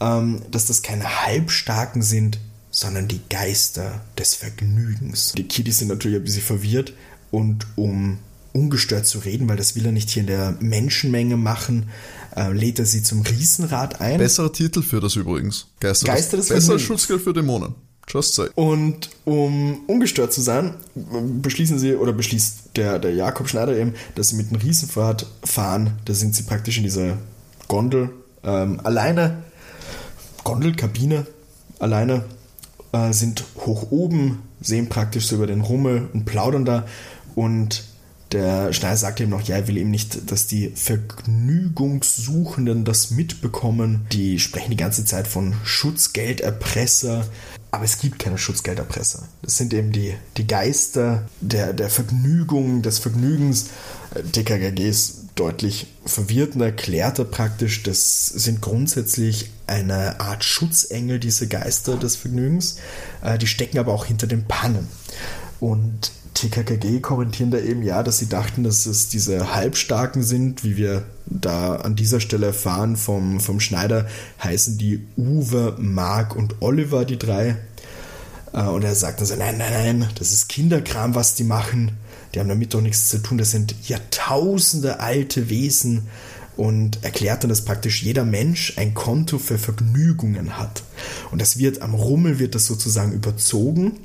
ähm, dass das keine Halbstarken sind, sondern die Geister des Vergnügens. Die Kiddies sind natürlich ein bisschen verwirrt und um ungestört zu reden, weil das will er nicht hier in der Menschenmenge machen, äh, lädt er sie zum Riesenrad ein. Besserer Titel für das übrigens. Geister, Geister des, des Besser Schutzgeld für Dämonen. Say. Und um ungestört zu sein, beschließen sie, oder beschließt der, der Jakob Schneider eben, dass sie mit einem Riesenrad fahren. Da sind sie praktisch in dieser Gondel ähm, alleine, Gondelkabine alleine äh, sind hoch oben, sehen praktisch so über den Rummel und plaudern da. Und der Schneider sagt eben noch, ja, er will eben nicht, dass die Vergnügungssuchenden das mitbekommen. Die sprechen die ganze Zeit von Schutzgelderpresser. Aber es gibt keine Schutzgelderpresser. Das sind eben die, die Geister der, der Vergnügung, des Vergnügens. TKKG ist deutlich verwirrt und erklärt er praktisch, das sind grundsätzlich eine Art Schutzengel, diese Geister des Vergnügens. Äh, die stecken aber auch hinter den Pannen. Und TKKG kommentieren da eben ja, dass sie dachten, dass es diese Halbstarken sind, wie wir da an dieser Stelle erfahren vom, vom Schneider, heißen die Uwe, Mark und Oliver, die drei. Äh, und er sagt dann so, nein, nein, nein, das ist Kinderkram, was die machen. Die haben damit doch nichts zu tun. Das sind Jahrtausende alte Wesen und erklärt dann, dass praktisch jeder Mensch ein Konto für Vergnügungen hat. Und das wird am Rummel wird das sozusagen überzogen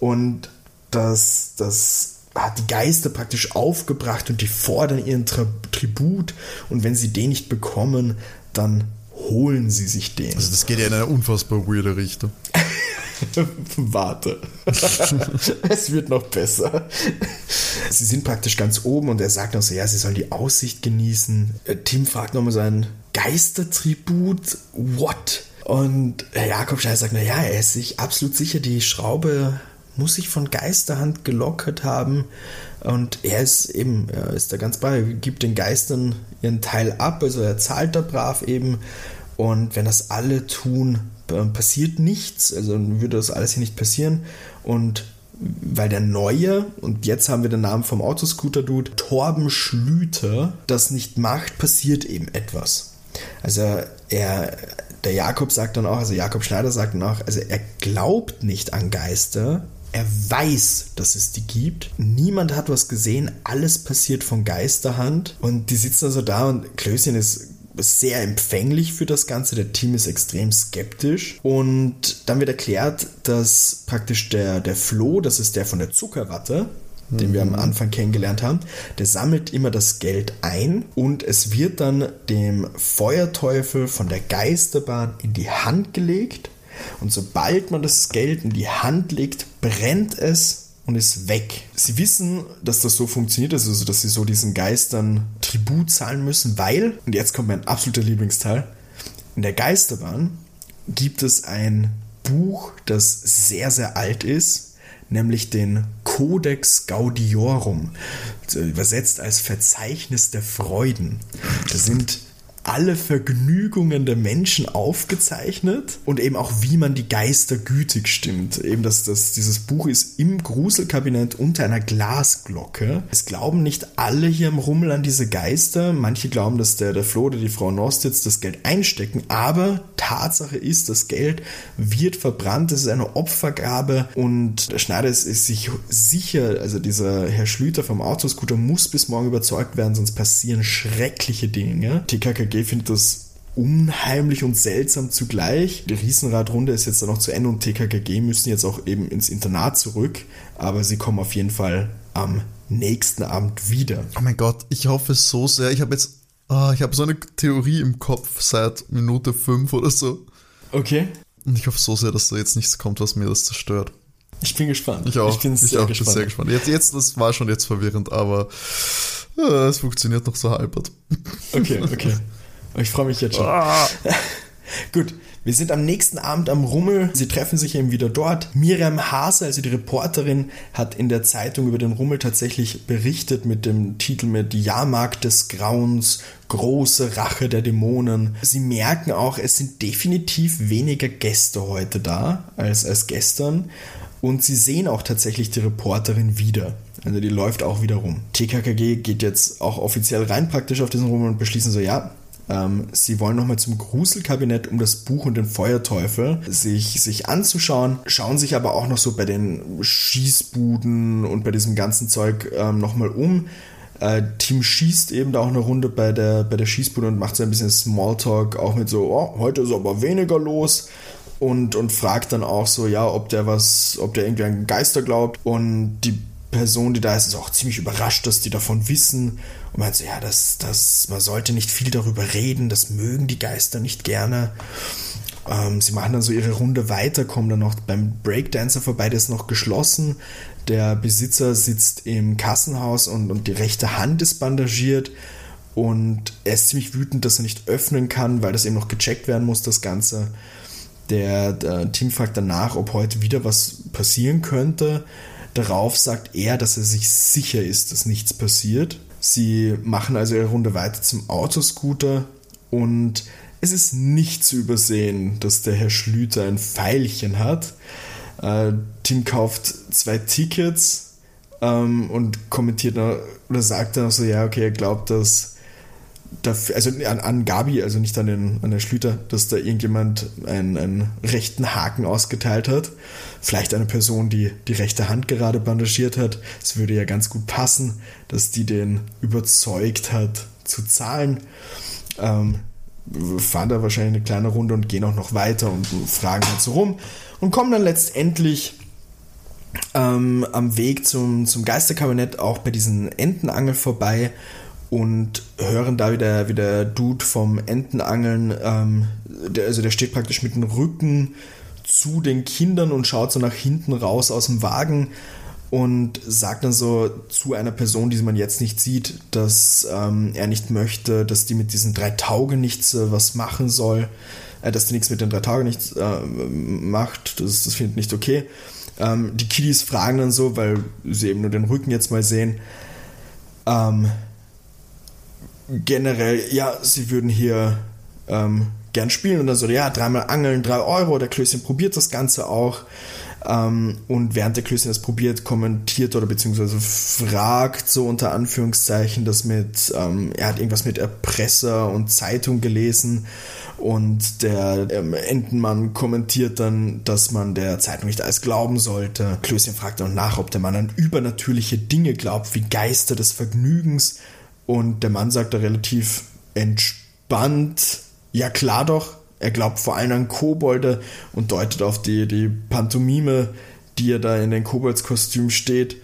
und das, das hat die Geister praktisch aufgebracht und die fordern ihren Tribut und wenn sie den nicht bekommen, dann holen sie sich den. Also das geht ja in eine unfassbar weirde Richtung. [LAUGHS] Warte. [LAUGHS] es wird noch besser. Sie sind praktisch ganz oben und er sagt noch so, ja, sie sollen die Aussicht genießen. Äh, Tim fragt nochmal sein Geistertribut. What? Und Jakob Scheiß sagt, naja, er ist sich absolut sicher, die Schraube muss sich von Geisterhand gelockert haben. Und er ist eben, er ist da ganz bei, gibt den Geistern ihren Teil ab, also er zahlt da brav eben. Und wenn das alle tun, passiert nichts, also würde das alles hier nicht passieren. Und weil der Neue, und jetzt haben wir den Namen vom Autoscooter-Dude, Torben Schlüter, das nicht macht, passiert eben etwas. Also er, der Jakob sagt dann auch, also Jakob Schneider sagt dann auch, also er glaubt nicht an Geister, er weiß, dass es die gibt. Niemand hat was gesehen, alles passiert von Geisterhand. Und die sitzen also da und Klößchen ist sehr empfänglich für das Ganze. Der Team ist extrem skeptisch. Und dann wird erklärt, dass praktisch der, der Flo, das ist der von der Zuckerwatte, den wir am mhm. Anfang kennengelernt haben, der sammelt immer das Geld ein und es wird dann dem Feuerteufel von der Geisterbahn in die Hand gelegt Und sobald man das Geld in die Hand legt, brennt es und ist weg. Sie wissen, dass das so funktioniert, also dass sie so diesen Geistern Tribut zahlen müssen, weil, und jetzt kommt mein absoluter Lieblingsteil, in der Geisterbahn gibt es ein Buch, das sehr, sehr alt ist, nämlich den Codex Gaudiorum, übersetzt als Verzeichnis der Freuden. Da sind alle Vergnügungen der Menschen aufgezeichnet und eben auch, wie man die Geister gütig stimmt. Eben, dass das, dieses Buch ist im Gruselkabinett unter einer Glasglocke. Es glauben nicht alle hier im Rummel an diese Geister. Manche glauben, dass der, der Flo oder die Frau Nostitz das Geld einstecken, aber Tatsache ist, das Geld wird verbrannt. Es ist eine Opfergabe und der Schneider ist, ist sich sicher, also dieser Herr Schlüter vom Autoscooter muss bis morgen überzeugt werden, sonst passieren schreckliche Dinge. TKKG TKG findet das unheimlich und seltsam zugleich. Die Riesenradrunde ist jetzt dann noch zu Ende und TKKG müssen jetzt auch eben ins Internat zurück, aber sie kommen auf jeden Fall am nächsten Abend wieder. Oh mein Gott, ich hoffe so sehr. Ich habe jetzt, oh, ich habe so eine Theorie im Kopf seit Minute 5 oder so. Okay. Und ich hoffe so sehr, dass da jetzt nichts kommt, was mir das zerstört. Ich bin gespannt. Ich auch. Ich bin ich sehr auch, gespannt. bin sehr gespannt. Jetzt, jetzt, das war schon jetzt verwirrend, aber äh, es funktioniert noch so halbert. Okay, okay. [LAUGHS] Ich freue mich jetzt schon. Ah. Gut, wir sind am nächsten Abend am Rummel. Sie treffen sich eben wieder dort. Miriam Hase, also die Reporterin, hat in der Zeitung über den Rummel tatsächlich berichtet mit dem Titel mit Jahrmarkt des Grauens, große Rache der Dämonen. Sie merken auch, es sind definitiv weniger Gäste heute da als, als gestern. Und sie sehen auch tatsächlich die Reporterin wieder. Also die läuft auch wieder rum. TKKG geht jetzt auch offiziell rein praktisch auf diesen Rummel und beschließen so, ja, ähm, sie wollen nochmal zum Gruselkabinett, um das Buch und den Feuerteufel sich, sich anzuschauen, schauen sich aber auch noch so bei den Schießbuden und bei diesem ganzen Zeug ähm, nochmal um. Äh, Team schießt eben da auch eine Runde bei der, bei der Schießbude und macht so ein bisschen Smalltalk, auch mit so, oh, heute ist aber weniger los. Und, und fragt dann auch so, ja, ob der was, ob der irgendwie an Geister glaubt. Und die Person, die da ist, ist auch ziemlich überrascht, dass die davon wissen. Und meint so, ja, das, das, man sollte nicht viel darüber reden, das mögen die Geister nicht gerne. Ähm, sie machen dann so ihre Runde weiter, kommen dann noch beim Breakdancer vorbei, der ist noch geschlossen. Der Besitzer sitzt im Kassenhaus und, und die rechte Hand ist bandagiert. Und er ist ziemlich wütend, dass er nicht öffnen kann, weil das eben noch gecheckt werden muss, das Ganze. Der, der Team fragt danach, ob heute wieder was passieren könnte. Darauf sagt er, dass er sich sicher ist, dass nichts passiert. Sie machen also ihre Runde weiter zum Autoscooter und es ist nicht zu übersehen, dass der Herr Schlüter ein Pfeilchen hat. Äh, Tim kauft zwei Tickets ähm, und kommentiert oder sagt dann auch so, ja, okay, er glaubt, dass also an, an Gabi, also nicht an den, an den Schlüter, dass da irgendjemand einen, einen rechten Haken ausgeteilt hat. Vielleicht eine Person, die die rechte Hand gerade bandagiert hat. Es würde ja ganz gut passen, dass die den überzeugt hat zu zahlen. Ähm, fahren da wahrscheinlich eine kleine Runde und gehen auch noch weiter und fragen halt so rum und kommen dann letztendlich ähm, am Weg zum, zum Geisterkabinett auch bei diesen Entenangel vorbei und hören da wieder, wie der Dude vom Entenangeln, ähm, der, also der steht praktisch mit dem Rücken zu den Kindern und schaut so nach hinten raus aus dem Wagen und sagt dann so zu einer Person, die man jetzt nicht sieht, dass ähm, er nicht möchte, dass die mit diesen drei Taugenichts äh, was machen soll, äh, dass die nichts mit den drei Taugenichts äh, macht, das, das findet nicht okay. Ähm, die Kiddies fragen dann so, weil sie eben nur den Rücken jetzt mal sehen, ähm, generell, ja, sie würden hier ähm, gern spielen und dann so, ja, dreimal angeln, drei Euro, der Klößchen probiert das Ganze auch. Ähm, und während der Klößchen das probiert, kommentiert oder beziehungsweise fragt so unter Anführungszeichen, das mit, ähm, er hat irgendwas mit Erpresser und Zeitung gelesen und der ähm, Entenmann kommentiert dann, dass man der Zeitung nicht alles glauben sollte. Klößchen fragt dann nach, ob der Mann an übernatürliche Dinge glaubt, wie Geister des Vergnügens und der Mann sagt da relativ entspannt, ja klar doch, er glaubt vor allem an Kobolde und deutet auf die, die Pantomime, die er da in den Koboldskostüm steht.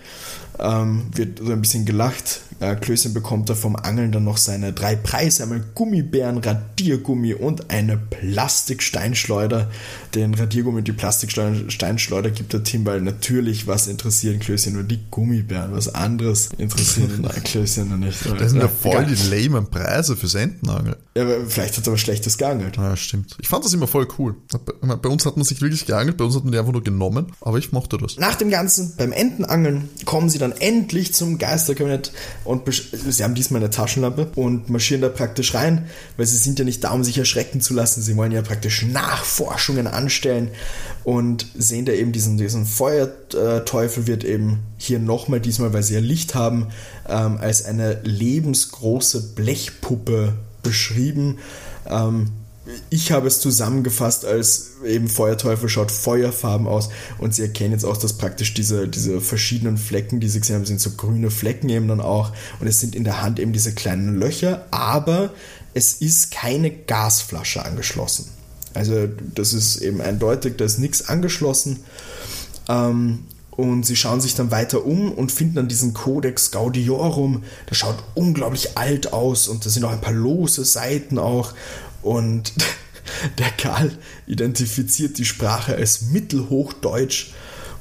Ähm, wird so ein bisschen gelacht. Äh, Klößchen bekommt er vom Angeln dann noch seine drei Preise, einmal Gummibären, Radiergummi und eine Plastiksteinschleuder. Den Radiergummi und die Plastiksteinschleuder gibt der Tim, weil natürlich was interessieren Klößchen nur die Gummibären, was anderes interessiert [LAUGHS] Klößchen noch nicht. Das sind ja voll die lamen Preise für Entenangel. Ja, aber vielleicht hat er was Schlechtes geangelt. Ja, stimmt. Ich fand das immer voll cool. Bei, bei uns hat man sich wirklich geangelt, bei uns hat man die einfach nur genommen, aber ich mochte das. Nach dem Ganzen, beim Entenangeln, kommen sie dann endlich zum Geisterkabinett und sie haben diesmal eine Taschenlampe und marschieren da praktisch rein, weil sie sind ja nicht da, um sich erschrecken zu lassen. Sie wollen ja praktisch Nachforschungen anstellen und sehen da eben diesen, diesen Feuerteufel wird eben hier nochmal diesmal, weil sie ja Licht haben, ähm, als eine lebensgroße Blechpuppe beschrieben. Ähm, ich habe es zusammengefasst als eben Feuerteufel schaut feuerfarben aus und sie erkennen jetzt auch, dass praktisch diese, diese verschiedenen Flecken, die sie gesehen haben, sind so grüne Flecken eben dann auch und es sind in der Hand eben diese kleinen Löcher, aber es ist keine Gasflasche angeschlossen. Also das ist eben eindeutig, da ist nichts angeschlossen. Ähm, und sie schauen sich dann weiter um und finden dann diesen Codex Gaudiorum. Der schaut unglaublich alt aus und da sind auch ein paar lose Seiten auch. Und [LAUGHS] der Karl identifiziert die Sprache als Mittelhochdeutsch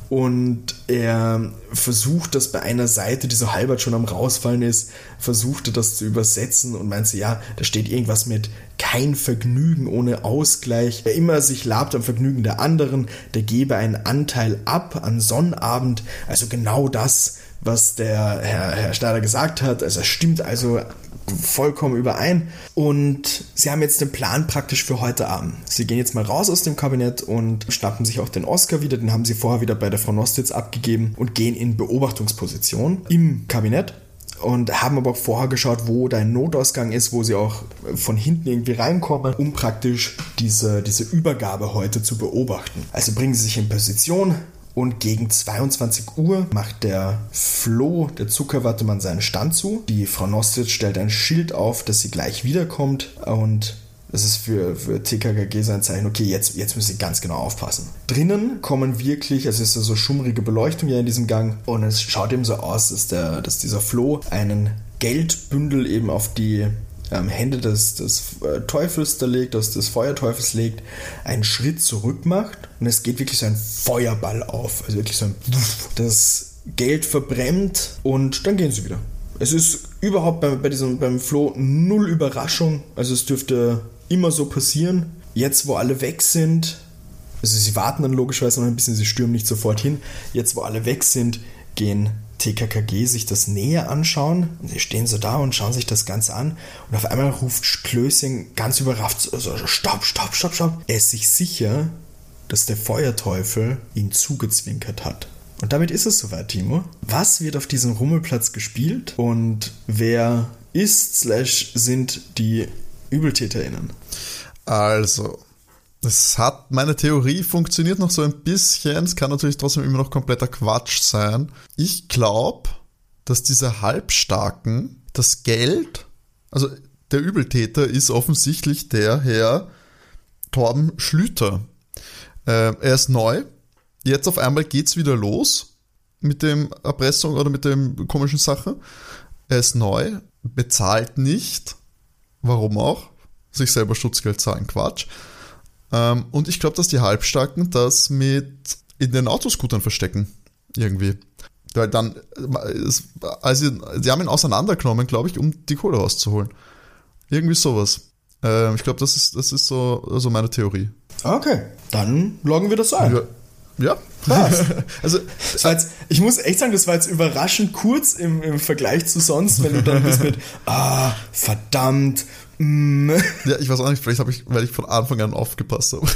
und er versucht das bei einer Seite, die so halbert schon am rausfallen ist, versuchte das zu übersetzen und meinte, ja, da steht irgendwas mit kein Vergnügen ohne Ausgleich. Wer immer sich labt am Vergnügen der anderen, der gebe einen Anteil ab an Sonnabend. Also genau das, was der Herr, Herr Schneider gesagt hat. Also es stimmt also vollkommen überein. Und sie haben jetzt den Plan praktisch für heute Abend. Sie gehen jetzt mal raus aus dem Kabinett und schnappen sich auch den Oscar wieder. Den haben sie vorher wieder bei der Frau Nostitz abgegeben und gehen in Beobachtungsposition im Kabinett und haben aber auch vorher geschaut, wo dein Notausgang ist, wo sie auch von hinten irgendwie reinkommen, um praktisch diese, diese Übergabe heute zu beobachten. Also bringen sie sich in Position, und gegen 22 Uhr macht der Flo, der Zuckerwattemann, seinen Stand zu. Die Frau Nostitz stellt ein Schild auf, dass sie gleich wiederkommt. Und das ist für, für TKKG so ein Zeichen, okay, jetzt, jetzt müssen sie ganz genau aufpassen. Drinnen kommen wirklich, also es ist so schummrige Beleuchtung hier in diesem Gang und es schaut eben so aus, dass, der, dass dieser Flo einen Geldbündel eben auf die ähm, Hände des, des äh, Teufels da legt, des, des Feuerteufels legt, einen Schritt zurück macht und es geht wirklich so ein Feuerball auf. Also wirklich so ein das Geld verbrennt und dann gehen sie wieder. Es ist überhaupt bei, bei diesem, beim Flo null Überraschung. Also es dürfte immer so passieren. Jetzt, wo alle weg sind, also sie warten dann logischerweise noch ein bisschen, sie stürmen nicht sofort hin. Jetzt, wo alle weg sind, gehen TKKG sich das näher anschauen. Und sie stehen so da und schauen sich das Ganze an. Und auf einmal ruft Klößing ganz überrascht so, stopp, stopp, stopp, stopp. Er ist sich sicher, dass der Feuerteufel ihn zugezwinkert hat. Und damit ist es soweit, Timo. Was wird auf diesem Rummelplatz gespielt und wer ist slash sind die ÜbeltäterInnen? Also, es hat, meine Theorie funktioniert noch so ein bisschen. Es kann natürlich trotzdem immer noch kompletter Quatsch sein. Ich glaube, dass diese Halbstarken das Geld, also der Übeltäter ist offensichtlich der Herr Torben Schlüter. Äh, er ist neu. Jetzt auf einmal geht's wieder los mit dem Erpressung oder mit dem komischen Sache. Er ist neu, bezahlt nicht. Warum auch? Sich selber Schutzgeld zahlen, Quatsch. Ähm, und ich glaube, dass die Halbstarken das mit in den Autoscootern verstecken. Irgendwie. Weil dann, also sie haben ihn auseinandergenommen, glaube ich, um die Kohle rauszuholen. Irgendwie sowas. Ähm, ich glaube, das ist, das ist so also meine Theorie. Okay, dann loggen wir das ein. Ja. Ja. [LAUGHS] also, jetzt, ich muss echt sagen, das war jetzt überraschend kurz im, im Vergleich zu sonst, wenn du dann bist mit, [LAUGHS] ah, verdammt, Mm. [LAUGHS] Ja, ich weiß auch nicht, vielleicht habe ich, weil ich von Anfang an aufgepasst habe.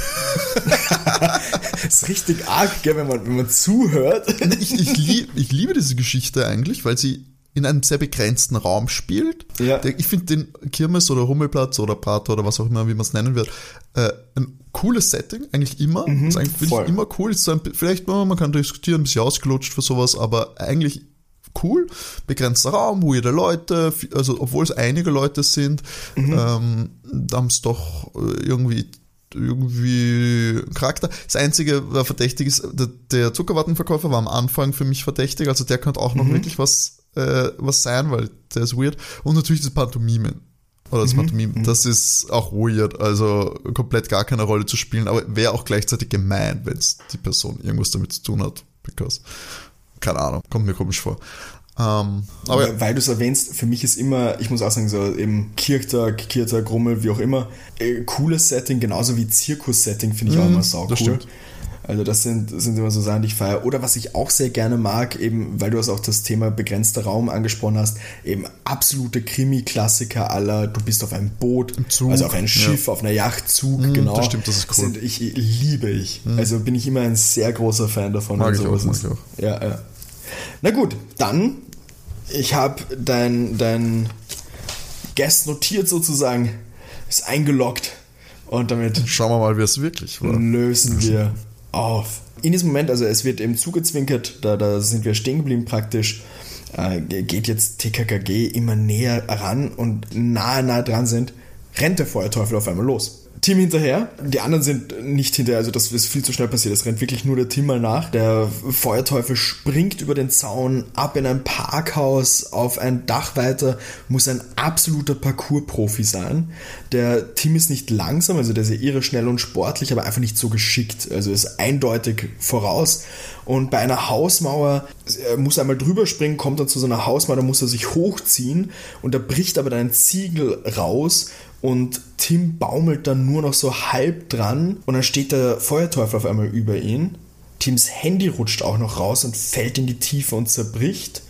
das [LAUGHS] ist richtig arg, gell, wenn man, wenn man zuhört. [LAUGHS] Ich, ich, lieb, ich liebe diese Geschichte eigentlich, weil sie in einem sehr begrenzten Raum spielt. Ja. Ich finde den Kirmes oder Rummelplatz oder Prater oder was auch immer, wie man es nennen wird, äh, ein cooles Setting, eigentlich immer. Mhm, das eigentlich finde ich immer cool. Ist so ein, vielleicht, man kann diskutieren, ein bisschen ausgelutscht für sowas, aber eigentlich cool. Begrenzter Raum, weirde Leute, also obwohl es einige Leute sind, mhm. ähm, haben es doch äh, irgendwie irgendwie Charakter. Das einzige, was verdächtig ist, der, der Zuckerwattenverkäufer war am Anfang für mich verdächtig, also der könnte auch noch mhm. wirklich was äh, was sein, weil der ist weird. Und natürlich das Pantomime. Oder das Mhm, Pantomime. Das ist auch weird, also komplett gar keine Rolle zu spielen, aber wäre auch gleichzeitig gemein, wenn die Person irgendwas damit zu tun hat. Because, keine Ahnung, kommt mir komisch vor. Ähm, aber ja, Weil du es erwähnst, für mich ist immer, ich muss auch sagen, so eben Kirchtag, Kirchtag, Rummel, wie auch immer, äh, cooles Setting, genauso wie Zirkus-Setting finde ich auch immer sau Mhm, cool. stimmt. Also das sind, das sind immer so Sachen, die ich feiere. Oder was ich auch sehr gerne mag, eben, weil du hast auch das Thema begrenzter Raum angesprochen hast, eben absolute Krimi-Klassiker aller, du bist auf einem Boot, Zug, also auf einem ja. Schiff, auf einer Yacht, Zug, genau. das stimmt, das ist cool. Mhm. Sind, ich liebe ich. Also bin ich immer ein sehr großer Fan davon. Mag ich auch, mag ich Ja, ja. Na gut, dann, ich habe dein, dein Guest notiert sozusagen, ist eingeloggt und damit schauen wir mal, wie es wirklich war. lösen wir auf. In diesem Moment, also es wird eben zugezwinkert, da, da sind wir stehen geblieben praktisch, äh, geht jetzt TKKG immer näher ran und nahe, nahe dran sind, rennt der Feuerteufel auf einmal los. Tim hinterher, die anderen sind nicht hinterher, also das ist viel zu schnell passiert, es rennt wirklich nur der Tim mal nach. Der Feuerteufel springt über den Zaun, ab in ein Parkhaus, auf ein Dach weiter, muss ein absoluter Parcours-Profi sein. Der Tim ist nicht langsam, also der ist ja irre schnell und sportlich, aber einfach nicht so geschickt, also ist eindeutig voraus. Und bei einer Hausmauer er muss einmal drüber springen, kommt dann zu so einer Hausmauer, da muss er sich hochziehen und da bricht aber dann ein Ziegel raus und Tim baumelt dann nur noch so halb dran und dann steht der Feuerteufel auf einmal über ihn. Tims Handy rutscht auch noch raus und fällt in die Tiefe und zerbricht.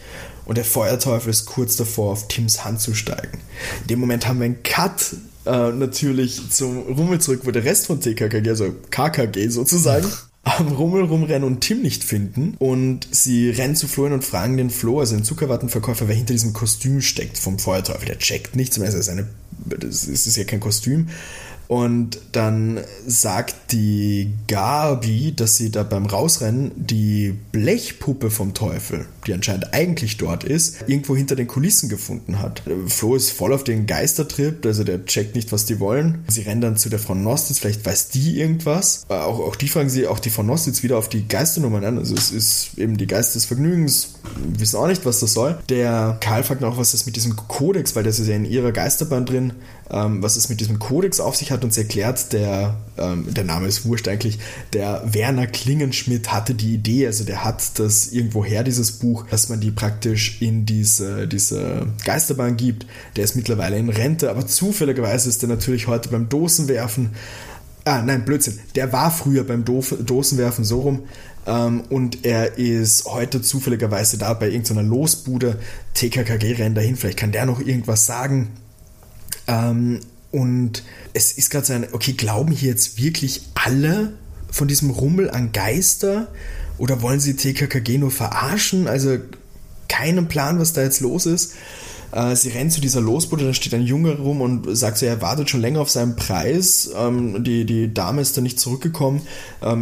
Und der Feuerteufel ist kurz davor, auf Tims Hand zu steigen. In dem Moment haben wir einen Cut äh, natürlich zum Rummel zurück, wo der Rest von TKKG, also KKG sozusagen, [LAUGHS] am Rummel rumrennen und Tim nicht finden. Und sie rennen zu Florian und fragen den Flo, also den Zuckerwattenverkäufer, wer hinter diesem Kostüm steckt vom Feuerteufel. Der checkt nichts mehr, also es ist, eine, das ist ja kein Kostüm. Und dann sagt die Gabi, dass sie da beim Rausrennen die Blechpuppe vom Teufel, die anscheinend eigentlich dort ist, irgendwo hinter den Kulissen gefunden hat. Flo ist voll auf den Geistertrip, also der checkt nicht, was die wollen. Sie rennen dann zu der Frau Nostitz, vielleicht weiß die irgendwas. Äh, Auch, auch die fragen sie, auch die Frau Nostitz wieder auf die Geisternummern an. Also es ist eben die Geist des Vergnügens, wir wissen auch nicht, was das soll. Der Karl fragt noch, was das mit diesem Kodex, weil das ist ja in ihrer Geisterbahn drin, ähm, was es mit diesem Kodex auf sich hat. Und sie erklärt, der, ähm, der Name ist wurscht eigentlich, der Werner Klingenschmidt hatte die Idee, also der hat das irgendwo her, dieses Buch, dass man die praktisch in diese, diese Geisterbahn gibt. Der ist mittlerweile in Rente, aber zufälligerweise ist er natürlich heute beim Dosenwerfen. Ah, nein, Blödsinn. Der war früher beim Doof- Dosenwerfen so rum. Ähm, und er ist heute zufälligerweise da bei irgendeiner Losbude. TKKG rennt dahin, vielleicht kann der noch irgendwas sagen. Ähm, und es ist gerade so ein, okay, glauben hier jetzt wirklich alle von diesem Rummel an Geister? Oder wollen sie TKKG nur verarschen? Also keinen Plan, was da jetzt los ist. Äh, Sie rennt zu dieser Losbude, da steht ein Junge rum und sagt so, er wartet schon länger auf seinen Preis. Ähm, Die, die Dame ist da nicht zurückgekommen.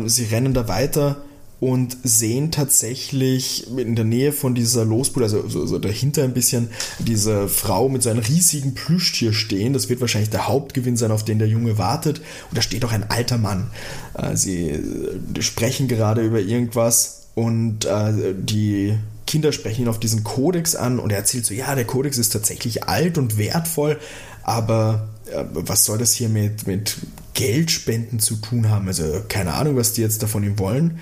Sie rennen da weiter und sehen tatsächlich in der Nähe von dieser Losbude, also so, so dahinter ein bisschen, diese Frau mit so einem riesigen Plüschtier stehen. Das wird wahrscheinlich der Hauptgewinn sein, auf den der Junge wartet. Und da steht auch ein alter Mann. Äh, Sie äh, sprechen gerade über irgendwas und äh, die Kinder sprechen ihn auf diesen Kodex an und er erzählt so, ja, der Kodex ist tatsächlich alt und wertvoll, aber was soll das hier mit, mit Geldspenden zu tun haben? Also keine Ahnung, was die jetzt davon ihm wollen.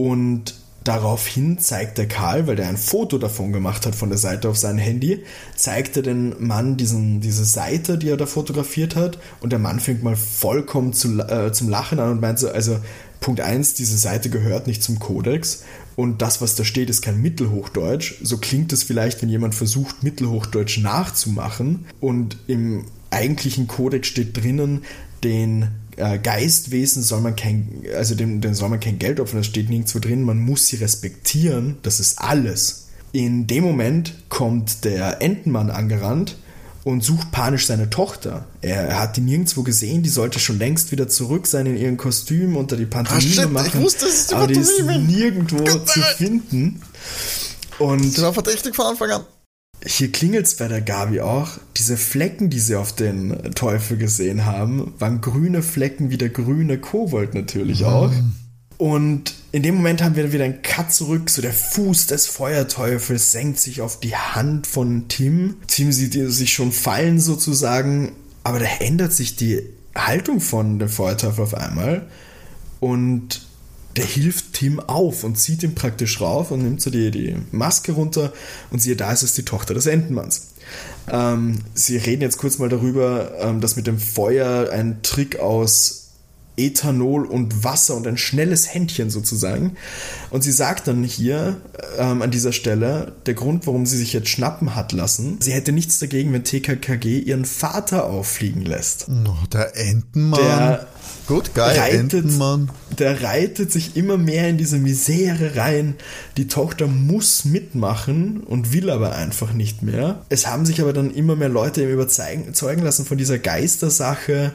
Und daraufhin zeigt der Karl, weil der ein Foto davon gemacht hat von der Seite auf sein Handy, zeigt er den Mann diesen, diese Seite, die er da fotografiert hat. Und der Mann fängt mal vollkommen zu, äh, zum Lachen an und meint so, also Punkt 1, diese Seite gehört nicht zum Kodex. Und das, was da steht, ist kein Mittelhochdeutsch. So klingt es vielleicht, wenn jemand versucht, Mittelhochdeutsch nachzumachen. Und im eigentlichen Kodex steht drinnen, den Geistwesen soll man kein, also dem, dem soll man kein Geld opfern, das steht nirgendwo drin, man muss sie respektieren, das ist alles. In dem Moment kommt der Entenmann angerannt und sucht panisch seine Tochter. Er, hat die nirgendwo gesehen, die sollte schon längst wieder zurück sein in ihrem Kostüm unter die Pantomime shit, ich machen. wusste, es ist die aber die ist Pantomime. nirgendwo Gott zu finden. Und Das war verdächtig von Anfang an. Hier klingelt's bei der Gabi auch. Diese Flecken, die sie auf den Teufel gesehen haben, waren grüne Flecken wie der grüne Kobold natürlich auch. Und in dem Moment haben wir wieder einen Cut zurück, so der Fuß des Feuerteufels senkt sich auf die Hand von Tim. Tim sieht sich schon fallen sozusagen, aber da ändert sich die Haltung von dem Feuerteufel auf einmal und der hilft Tim auf und zieht ihn praktisch rauf und nimmt so die, die Maske runter und siehe, da ist es die Tochter des Entenmanns. Ähm, sie reden jetzt kurz mal darüber, ähm, dass mit dem Feuer ein Trick aus Ethanol und Wasser und ein schnelles Händchen sozusagen. Und sie sagt dann hier ähm, an dieser Stelle, der Grund, warum sie sich jetzt schnappen hat lassen, sie hätte nichts dagegen, wenn TKKG ihren Vater auffliegen lässt. Oh, der Entenmann. Der Gut, geil, reitet, Entenmann. Der reitet sich immer mehr in diese Misere rein. Die Tochter muss mitmachen und will aber einfach nicht mehr. Es haben sich aber dann immer mehr Leute überzeugen lassen von dieser Geistersache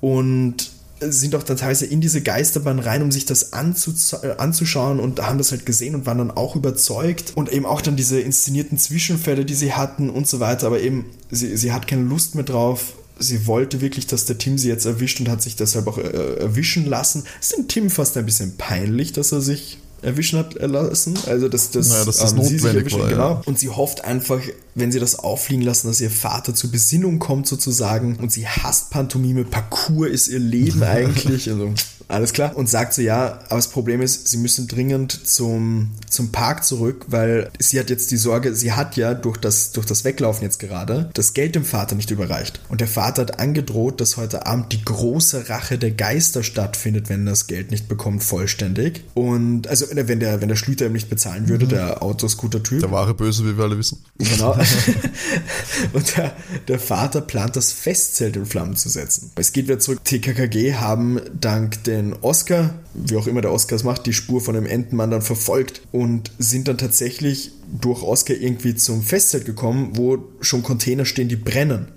und sind auch teilweise in diese Geisterbahn rein, um sich das anzuschauen und haben das halt gesehen und waren dann auch überzeugt und eben auch dann diese inszenierten Zwischenfälle, die sie hatten und so weiter, aber eben sie, sie hat keine Lust mehr drauf. Sie wollte wirklich, dass der Tim sie jetzt erwischt und hat sich deshalb auch äh, erwischen lassen. Ist dem Tim fast ein bisschen peinlich, dass er sich erwischen hat lassen. Also dass, dass, naja, dass das ähm, notwendig war, genau. ja. Und sie hofft einfach, wenn sie das auffliegen lassen, dass ihr Vater zur Besinnung kommt sozusagen. Und sie hasst Pantomime. Parcours ist ihr Leben [LAUGHS] eigentlich. Also alles klar. Und sagt so, ja, aber das Problem ist, sie müssen dringend zum, zum Park zurück, weil sie hat jetzt die Sorge, sie hat ja durch das, durch das Weglaufen jetzt gerade das Geld dem Vater nicht überreicht. Und der Vater hat angedroht, dass heute Abend die große Rache der Geister stattfindet, wenn er das Geld nicht bekommt, vollständig. Und also wenn der, wenn der Schlüter ihm nicht bezahlen würde, mhm. der Autoscooter-Typ. Der wahre Böse, wie wir alle wissen. Genau. [LAUGHS] und der, der Vater plant das Festzelt in Flammen zu setzen. Es geht wieder zurück. TKKG haben dank den den Oscar, wie auch immer der Oscar es macht, die Spur von dem Entenmann dann verfolgt und sind dann tatsächlich durch Oscar irgendwie zum Festzelt gekommen, wo schon Container stehen, die brennen.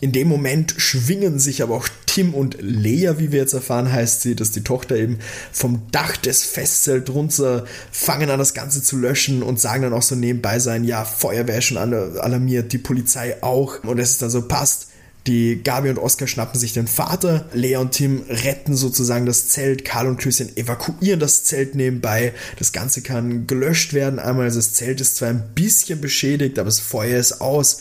In dem Moment schwingen sich aber auch Tim und Lea, wie wir jetzt erfahren, heißt sie, dass die Tochter eben vom Dach des Festzelts runter fangen an, das Ganze zu löschen und sagen dann auch so nebenbei sein, ja, Feuerwehr schon alarmiert, die Polizei auch. Und es ist dann so, passt die Gabi und Oskar schnappen sich den Vater. Lea und Tim retten sozusagen das Zelt. Karl und Klößchen evakuieren das Zelt nebenbei. Das Ganze kann gelöscht werden. Einmal, also das Zelt ist zwar ein bisschen beschädigt, aber das Feuer ist aus.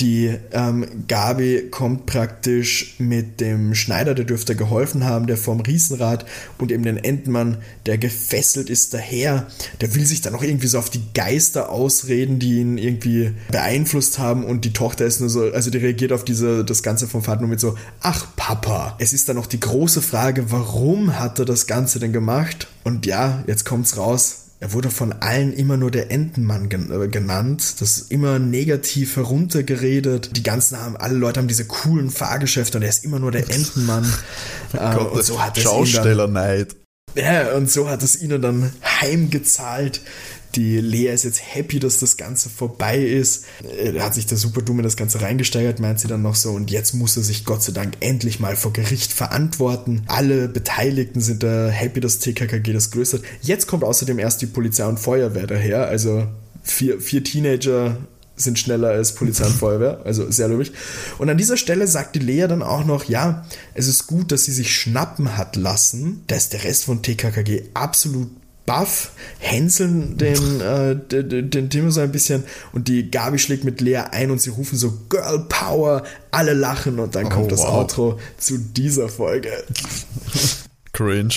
Die ähm, Gabi kommt praktisch mit dem Schneider, der dürfte geholfen haben, der vom Riesenrad und eben den Endmann, der gefesselt ist, daher. Der will sich dann auch irgendwie so auf die Geister ausreden, die ihn irgendwie beeinflusst haben und die Tochter ist nur so, also die reagiert auf diese, das Ganze vom Vater nur mit so, ach Papa. Es ist dann noch die große Frage, warum hat er das Ganze denn gemacht? Und ja, jetzt kommt's raus er wurde von allen immer nur der Entenmann äh, genannt. Das ist immer negativ heruntergeredet. Die ganzen haben, alle Leute haben diese coolen Fahrgeschäfte und er ist immer nur der Entenmann. oh [LAUGHS] Gott, und so hat Schaustellerneid. Ja, und so hat es ihnen dann heimgezahlt. Die Lea ist jetzt happy, dass das Ganze vorbei ist. Da hat sich der Super Dumme das Ganze reingesteigert, meint sie dann noch so. Und jetzt muss er sich Gott sei Dank endlich mal vor Gericht verantworten. Alle Beteiligten sind da happy, dass TKKG das hat. Jetzt kommt außerdem erst die Polizei und Feuerwehr daher. Also vier, vier Teenager sind schneller als Polizei und [LAUGHS] Feuerwehr, also sehr löblich. Und an dieser Stelle sagt die Lea dann auch noch, ja, es ist gut, dass sie sich schnappen hat lassen. Da ist der Rest von TKKG absolut Buff hänseln den, [LAUGHS] äh, den, den Timo so ein bisschen und die Gabi schlägt mit Lea ein und sie rufen so Girl Power, alle lachen und dann kommt oh, das wow. Outro zu dieser Folge. Cringe.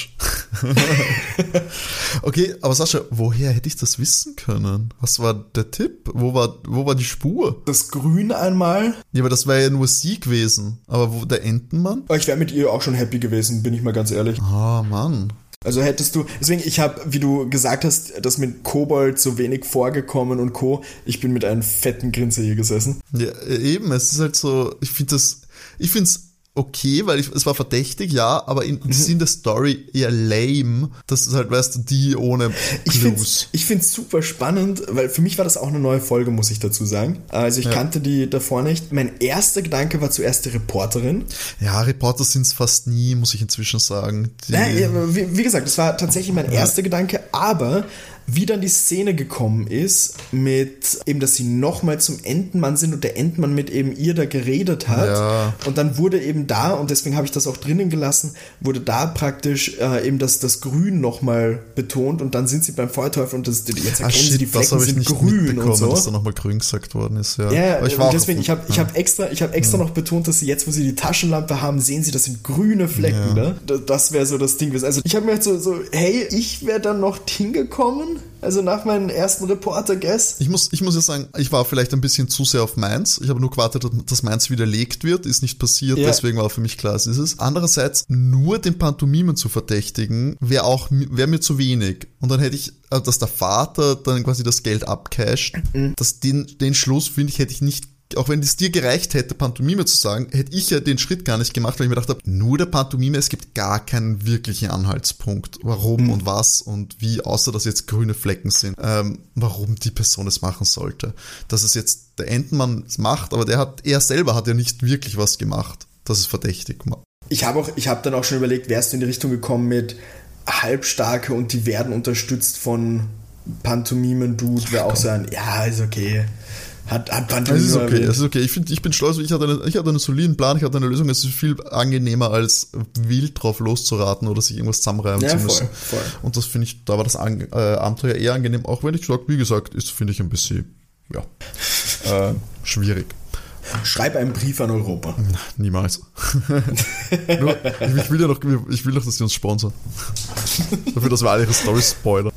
[LAUGHS] okay, aber Sascha, woher hätte ich das wissen können? Was war der Tipp? Wo war, wo war die Spur? Das Grün einmal. Ja, aber das wäre ja nur sie gewesen. Aber wo der Entenmann? Ich wäre mit ihr auch schon happy gewesen, bin ich mal ganz ehrlich. Ah, oh, Mann. Also hättest du, deswegen, ich habe, wie du gesagt hast, das mit Kobold so wenig vorgekommen und Co. Ich bin mit einem fetten Grinse hier gesessen. Ja, eben, es ist halt so, ich finde das, ich finde es okay, weil ich, es war verdächtig, ja, aber in mhm. Sinn der Story eher lame, dass es halt, weißt du, die ohne Clues. Ich finde es super spannend, weil für mich war das auch eine neue Folge, muss ich dazu sagen. Also ich ja. kannte die davor nicht. Mein erster Gedanke war zuerst die Reporterin. Ja, Reporter sind es fast nie, muss ich inzwischen sagen. Ja, ja, wie, wie, gesagt, das war tatsächlich mein erster Gedanke, aber Wie dann die Szene gekommen ist, mit eben, dass sie nochmal zum Entenmann sind und der Entenmann mit eben ihr da geredet hat. Ja. Und dann wurde eben da, und deswegen habe ich das auch drinnen gelassen, wurde da praktisch äh, eben das, das Grün nochmal betont und dann sind sie beim Feuerteufel und das, jetzt erkennen sie, die Ah, das Flecken habe ich sind nicht grün und so. dass da nochmal grün gesagt worden ist. Ja, Ja, Aber ich und war deswegen, ich habe ich hab extra, ich hab extra noch betont, dass sie jetzt, wo sie die Taschenlampe haben, sehen sie, das sind grüne Flecken. Ja. Ne? Das, wäre so das Ding. Also ich habe mir halt so, so, hey, ich wäre dann noch hingekommen, also nach meinem ersten Reporter-Guess. Ich muss, ich muss ja sagen, ich war vielleicht ein bisschen zu sehr auf Mainz. Ich habe nur gewartet, dass Mainz widerlegt wird. Ist nicht passiert, Ja. deswegen war für mich klar, es ist es. Andererseits, nur den Pantomimen zu verdächtigen, wäre auch wäre mir zu wenig. Und dann hätte ich, äh, dass der Vater dann quasi das Geld abcasht. Mhm. dass den, den Schluss, finde ich, hätte ich nicht auch wenn es dir gereicht hätte, Pantomime zu sagen, hätte ich ja den Schritt gar nicht gemacht, weil ich mir gedacht habe, nur der Pantomime, es gibt gar keinen wirklichen Anhaltspunkt, warum und was und wie, außer dass jetzt grüne Flecken sind, ähm, warum die Person es machen sollte. Dass es jetzt der Entenmann es macht, aber der hat, er selber hat ja nicht wirklich was gemacht. Das ist verdächtig. Ich habe auch, ich habe dann auch schon überlegt, wärst du in die Richtung gekommen mit Halbstarke und die werden unterstützt von Pantomimen-Dude, wäre auch so ein, ja, ist okay. Hat, hat Es Pantomime ist okay, es ist okay. Ich, find, ich bin stolz, ich hatte, eine, ich hatte einen soliden Plan, ich hatte eine Lösung. Es ist viel angenehmer, als wild drauf loszuraten oder sich irgendwas zusammenreimen Ja, zu voll, müssen. voll. Und das finde ich, da war das An äh, Abenteuer eher angenehm, auch wenn ich sage, wie gesagt, ist, finde ich ein bisschen, ja, [LAUGHS] äh, schwierig. Schreib einen Brief an Europa. [LAUGHS] Niemals. [LAUGHS] Nur, ich, ich will ja noch, ich will doch, dass sie uns sponsern. Dafür, dass wir alle ihre Storys spoilern.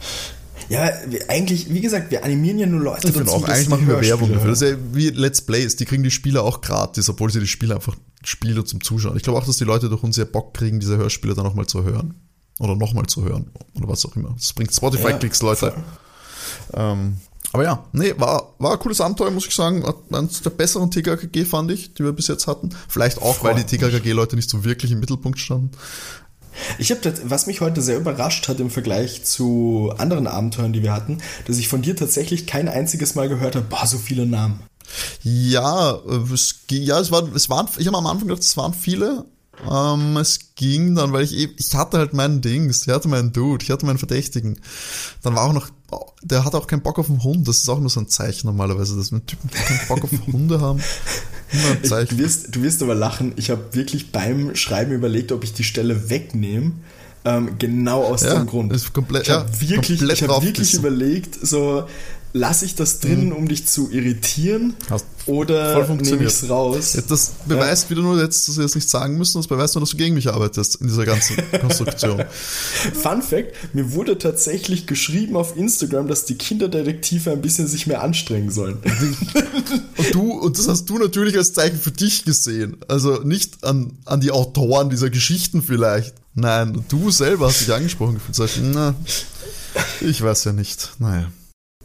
Ja, wir, eigentlich, wie gesagt, wir animieren ja nur Leute finde auch, dass eigentlich machen wir Werbung dafür. Das ist ja wie Let's Plays, die kriegen die Spiele auch gratis, obwohl sie die Spiele einfach spielen zum Zuschauen. Ich glaube auch, dass die Leute durch uns ja Bock kriegen, diese Hörspiele dann nochmal zu hören. Oder nochmal zu hören. Oder was auch immer. Das bringt Spotify-Klicks, Leute. Ähm, aber ja, nee, war, war ein cooles Abenteuer, muss ich sagen. Eines der besseren TKKG fand ich, die wir bis jetzt hatten. Vielleicht auch, weil die TKKG-Leute nicht so wirklich im Mittelpunkt standen. Ich habe, was mich heute sehr überrascht hat im Vergleich zu anderen Abenteuern, die wir hatten, dass ich von dir tatsächlich kein einziges Mal gehört habe, boah, so viele Namen. Ja, äh, es, ja, es, war, es waren, ich habe am Anfang gedacht, es waren viele. Ähm, es ging dann, weil ich eben, ich hatte halt meinen Dings, ich hatte meinen Dude, ich hatte meinen Verdächtigen. Dann war auch noch, der hatte auch keinen Bock auf einen Hund, das ist auch nur so ein Zeichen normalerweise, dass wir Typen, keinen Bock auf Hunde haben. [LAUGHS] Du, wirst, du wirst aber lachen, ich habe wirklich beim Schreiben überlegt, ob ich die Stelle wegnehme. Ähm, genau aus Ja, dem Grund. ist komplett- ich habe ja, wirklich, ich hab wirklich überlegt, so lasse ich das drin, um dich zu irritieren Hast oder nehme ich es raus? Ja, Das beweist wieder nur jetzt, dass wir das nicht sagen müssen, das beweist nur, dass du gegen mich arbeitest in dieser ganzen [LAUGHS] Konstruktion. Fun Fact, mir wurde tatsächlich geschrieben auf Instagram, dass die Kinderdetektive ein bisschen sich mehr anstrengen sollen. [LAUGHS] Und du, und das hast du natürlich als Zeichen für dich gesehen. Also nicht an, an die Autoren dieser Geschichten vielleicht. Nein, du selber hast dich angesprochen gefühlt. Ich weiß ja nicht. Naja.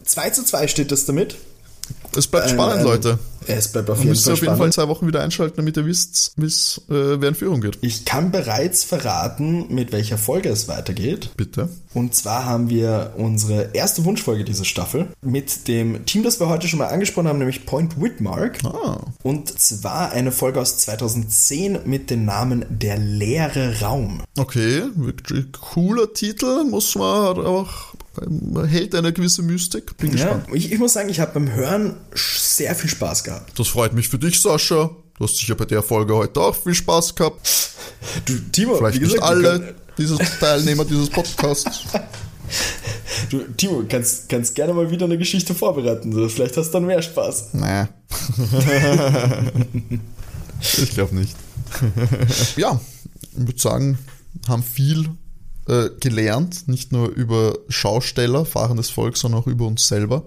2 zu 2 steht das damit. Es bleibt Ähm, spannend, ähm, Leute. Es bleibt auf Ihr jeden müsst Fall auf jeden Fall in spannend. zwei Wochen wieder einschalten, damit ihr wisst, äh, wer in Führung geht. Ich kann bereits verraten, mit welcher Folge es weitergeht. Bitte. Und zwar haben wir unsere erste Wunschfolge dieser Staffel mit dem Team, das wir heute schon mal angesprochen haben, nämlich Point Whitmark. Ah, Und zwar eine Folge aus 2010 mit dem Namen Der leere Raum. okay. Wirklich cooler Titel, muss man auch, ähm, hält eine gewisse Mystik. Bin Ja, gespannt. ich, ich muss sagen, ich habe beim Hören sehr viel Spaß gehabt. Das freut mich für dich, Sascha. Du hast sicher bei der Folge heute auch viel Spaß gehabt. Du, Timo, Vielleicht wie gesagt, nicht alle dieses Teilnehmer dieses Podcasts. [LAUGHS] Du, Timo, kannst, kannst gerne mal wieder eine Geschichte vorbereiten. Vielleicht hast du dann mehr Spaß. Nee. [LAUGHS] ich glaube nicht. ja, ich würde sagen, haben viel äh, gelernt, nicht nur über Schausteller, fahrendes Volk, sondern auch über uns selber.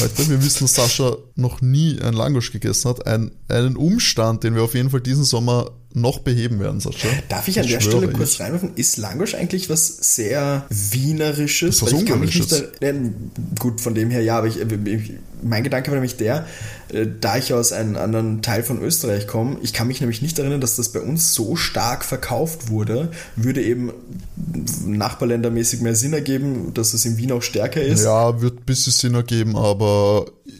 Heute, wir wissen, dass Sascha noch nie ein Langosch gegessen hat. Ein, einen Umstand, den wir auf jeden Fall diesen Sommer noch beheben werden, Sascha. Darf ich an Das der Stelle ich. kurz reinwerfen? Ist Langosch eigentlich was sehr Wienerisches? Ist was ich Ungarisches. da, ja, gut, von dem her ja, aber ich, ich, mein Gedanke war nämlich der, äh, da ich aus einem anderen Teil von Österreich komme, ich kann mich nämlich nicht erinnern, dass das bei uns so stark verkauft wurde, würde eben nachbarländermäßig mehr Sinn ergeben, dass es in Wien auch stärker ist. Ja, wird ein bisschen Sinn ergeben, aber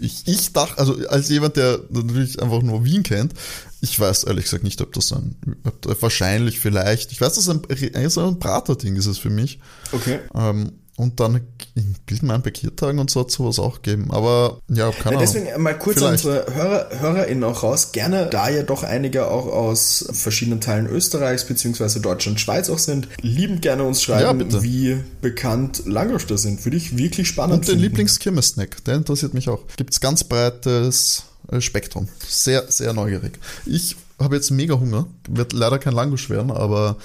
ich, ich dachte, also als jemand, der natürlich einfach nur Wien kennt, ich weiß ehrlich gesagt nicht, ob das ein, ob, wahrscheinlich vielleicht, ich weiß, dass ein, ein Braterding ist es für mich. Okay. Ähm, Und dann in Gilman bei Kirtagen und so hat sowas auch gegeben. Aber ja, keine Ja, Ahnung. deswegen mal kurz Vielleicht. an unsere Hörer, HörerInnen auch raus. Gerne, da ja doch einige auch aus verschiedenen Teilen Österreichs bzw. Deutschland, Schweiz auch sind, liebend gerne uns Ja, schreiben, bitte. wie bekannt Langosch da sind. Würde ich wirklich spannend Und den. Lieblingskirmes-Snack, der interessiert mich auch. Gibt's ganz breites äh, Spektrum. Sehr, sehr neugierig. Ich habe jetzt mega Hunger. Wird leider kein Langosch werden, aber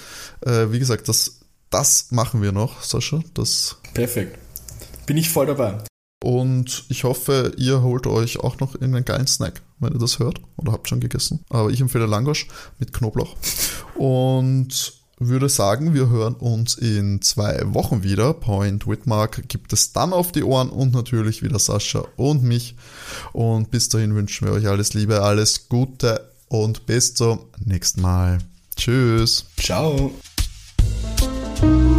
äh, wie gesagt, das, das machen wir noch, Sascha. Das Perfekt. Bin ich voll dabei. Und ich hoffe, ihr holt euch auch noch irgendeinen geilen Snack, wenn ihr das hört oder habt schon gegessen. Aber ich empfehle Langosch mit Knoblauch. Und würde sagen, wir hören uns in zwei Wochen wieder. Point Whitmark gibt es dann auf die Ohren und natürlich wieder Sascha und mich. Und bis dahin wünschen wir euch alles Liebe, alles Gute und bis zum nächsten Mal. Tschüss. Ciao. Thank you.